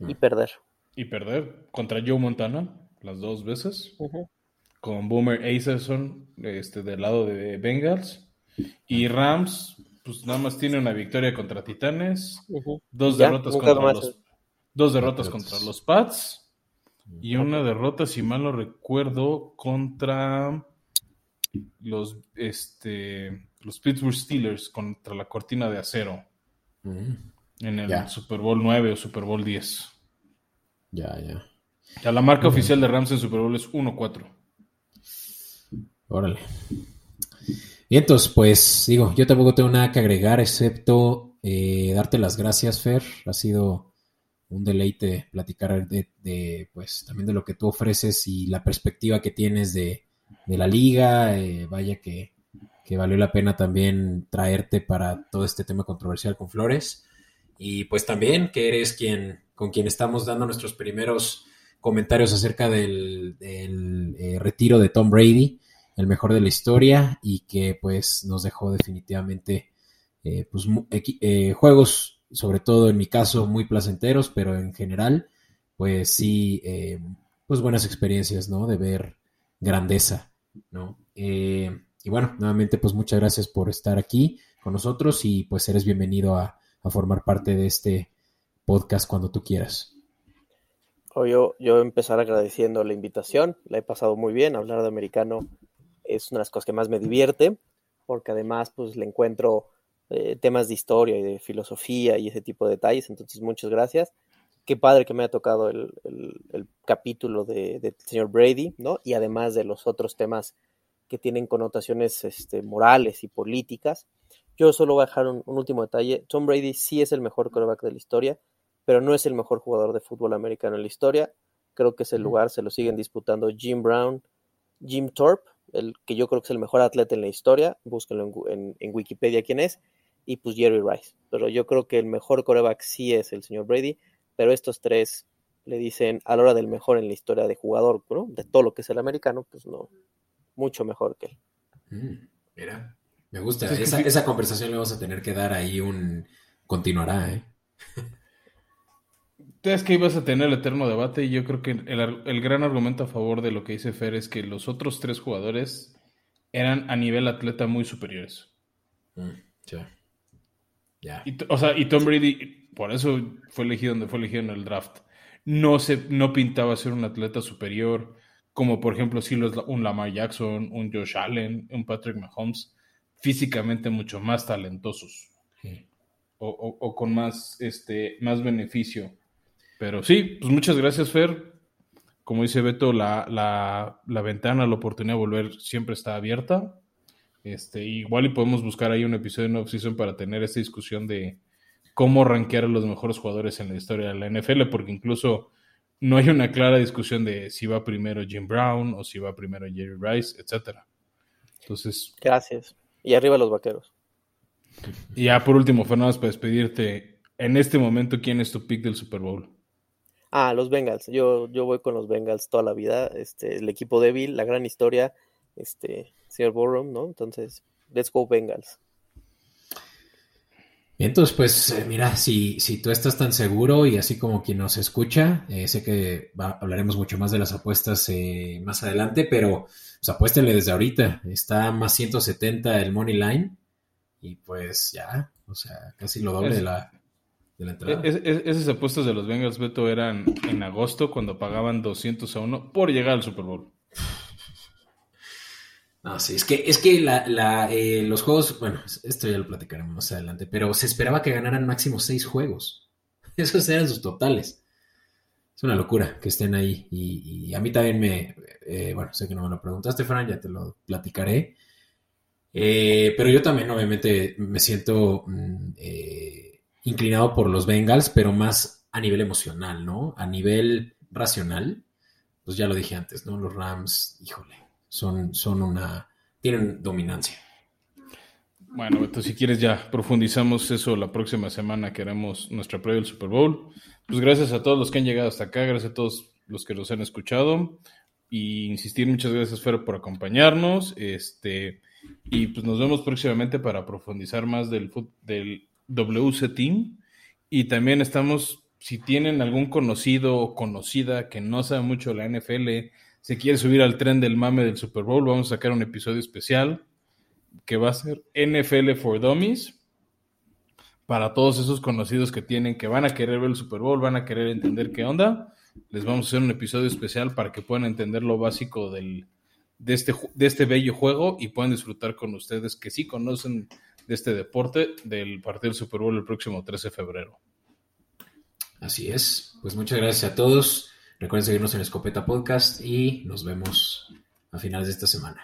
S3: Y perder.
S1: Y perder contra Joe Montana las dos veces. Con Boomer Aceson este, del lado de Bengals. Y Rams, pues nada más tiene una victoria contra Titanes. Dos derrotas contra los Dos derrotas contra los Pats y una derrota, si mal no recuerdo, contra los, este, los Pittsburgh Steelers, contra la cortina de acero. Mm. En el Super Bowl 9 o Super Bowl 10.
S2: Ya, ya.
S1: Ya la marca oficial de Rams en Super Bowl es 1-4.
S2: Órale. Y entonces, pues digo, yo tampoco tengo nada que agregar excepto eh, darte las gracias, Fer. Ha sido un deleite platicar de, pues también de lo que tú ofreces y la perspectiva que tienes de, la liga. Eh, vaya que, valió la pena también traerte para todo este tema controversial con Flores. Y pues también que eres quien, con quien estamos dando nuestros primeros comentarios acerca del, eh, retiro de Tom Brady, el mejor de la historia, y que pues nos dejó definitivamente eh, pues, juegos sobre todo en mi caso muy placenteros, pero en general, pues sí, eh, pues buenas experiencias, ¿no? De ver grandeza, ¿no? Eh, y bueno, nuevamente pues muchas gracias por estar aquí con nosotros y pues eres bienvenido a, formar parte de este podcast cuando tú quieras.
S3: Yo, yo empezar agradeciendo la invitación, la he pasado muy bien, hablar de americano es una de las cosas que más me divierte, porque además pues le encuentro eh, temas de historia y de filosofía y ese tipo de detalles. Entonces, muchas gracias. Qué padre que me ha tocado el, capítulo de, del señor Brady, ¿no? Y además de los otros temas que tienen connotaciones este, morales y políticas. Yo solo voy a dejar un, último detalle. Tom Brady sí es el mejor quarterback de la historia, pero no es el mejor jugador de fútbol americano en la historia. Creo que ese lugar se lo siguen disputando Jim Brown, Jim Thorpe, el que yo creo que es el mejor atleta en la historia. Búsquenlo en, en Wikipedia quién es y pues Jerry Rice. Pero yo creo que el mejor coreback sí es el señor Brady, pero estos tres le dicen a la hora del mejor en la historia de jugador, ¿no? De todo lo que es el americano, pues no, mucho mejor que él.
S2: Mm, mira, me gusta. Esa, esa, conversación le vamos a tener que dar ahí un... Continuará, ¿eh?
S1: Es que ibas a tener el eterno debate y yo creo que el, gran argumento a favor de lo que dice Fer es que los otros tres jugadores eran a nivel atleta muy superiores. Mm, y, o sea, y Tom Brady, por eso fue elegido donde fue elegido en el draft. No, se, no pintaba ser un atleta superior, como por ejemplo si lo es un Lamar Jackson, un Josh Allen, un Patrick Mahomes, físicamente mucho más talentosos. O, con más, este, más beneficio. Pero sí, pues muchas gracias, Fer. Como dice Beto, la, la, la ventana, la oportunidad de volver siempre está abierta. Este, igual y podemos buscar ahí un episodio de off-season para tener esta discusión de cómo rankear a los mejores jugadores en la historia de la NFL, porque incluso no hay una clara discusión de si va primero Jim Brown o si va primero Jerry Rice, etcétera. Entonces.
S3: Gracias. Y arriba los vaqueros.
S1: Y ya por último, Fernando, para despedirte, en este momento, ¿quién es tu pick del Super Bowl?
S3: Ah, los Bengals. Yo, yo voy con los Bengals toda la vida. Este, el equipo débil, la gran historia, este, señor Borum, ¿no? Entonces, let's go Bengals.
S2: Entonces, pues eh, mira, si, si tú estás tan seguro y así como quien nos escucha, eh, sé que hablaremos mucho más de las apuestas eh, más adelante, pero pues apuéstenle desde ahorita. Está más 170 el Money Line y pues ya, o sea, casi lo doble de, la, de la entrada.
S1: esas apuestas de los Bengals, Beto, eran en agosto cuando pagaban 200 a 1 por llegar al Super Bowl.
S2: No, sí, es que, es que la, eh, los juegos, bueno, esto ya lo platicaremos más adelante, pero se esperaba que ganaran máximo seis juegos. Esos eran sus totales. Es una locura que estén ahí. Y, a mí también me, eh, bueno, sé que no me lo preguntaste, Fran, ya te lo platicaré. Eh, pero yo también, obviamente, me siento mm, inclinado por los Bengals, pero más a nivel emocional, ¿no? A nivel racional, pues ya lo dije antes, ¿no? Los Rams, híjole son, son una, tienen dominancia.
S1: Bueno, Beto, si quieres ya profundizamos eso la próxima semana que haremos nuestra previa del Super Bowl. Pues gracias a todos los que han llegado hasta acá, gracias a todos los que nos han escuchado. Y insistir, muchas gracias, Fer, por acompañarnos. Este, y pues nos vemos próximamente para profundizar más del, del WC Team. Y también estamos, si tienen algún conocido o conocida que no sabe mucho de la NFL, se quiere subir al tren del mame del Super Bowl, vamos a sacar un episodio especial que va a ser NFL for Dummies. Para todos esos conocidos que tienen, que van a querer ver el Super Bowl, van a querer entender qué onda, les vamos a hacer un episodio especial para que puedan entender lo básico del, de, este, de este bello juego y puedan disfrutar con ustedes que sí conocen de este deporte del partido del Super Bowl el próximo 13 de febrero.
S2: Así es. Pues muchas gracias a todos. Recuerden seguirnos en Escopeta Podcast y nos vemos a finales de esta semana.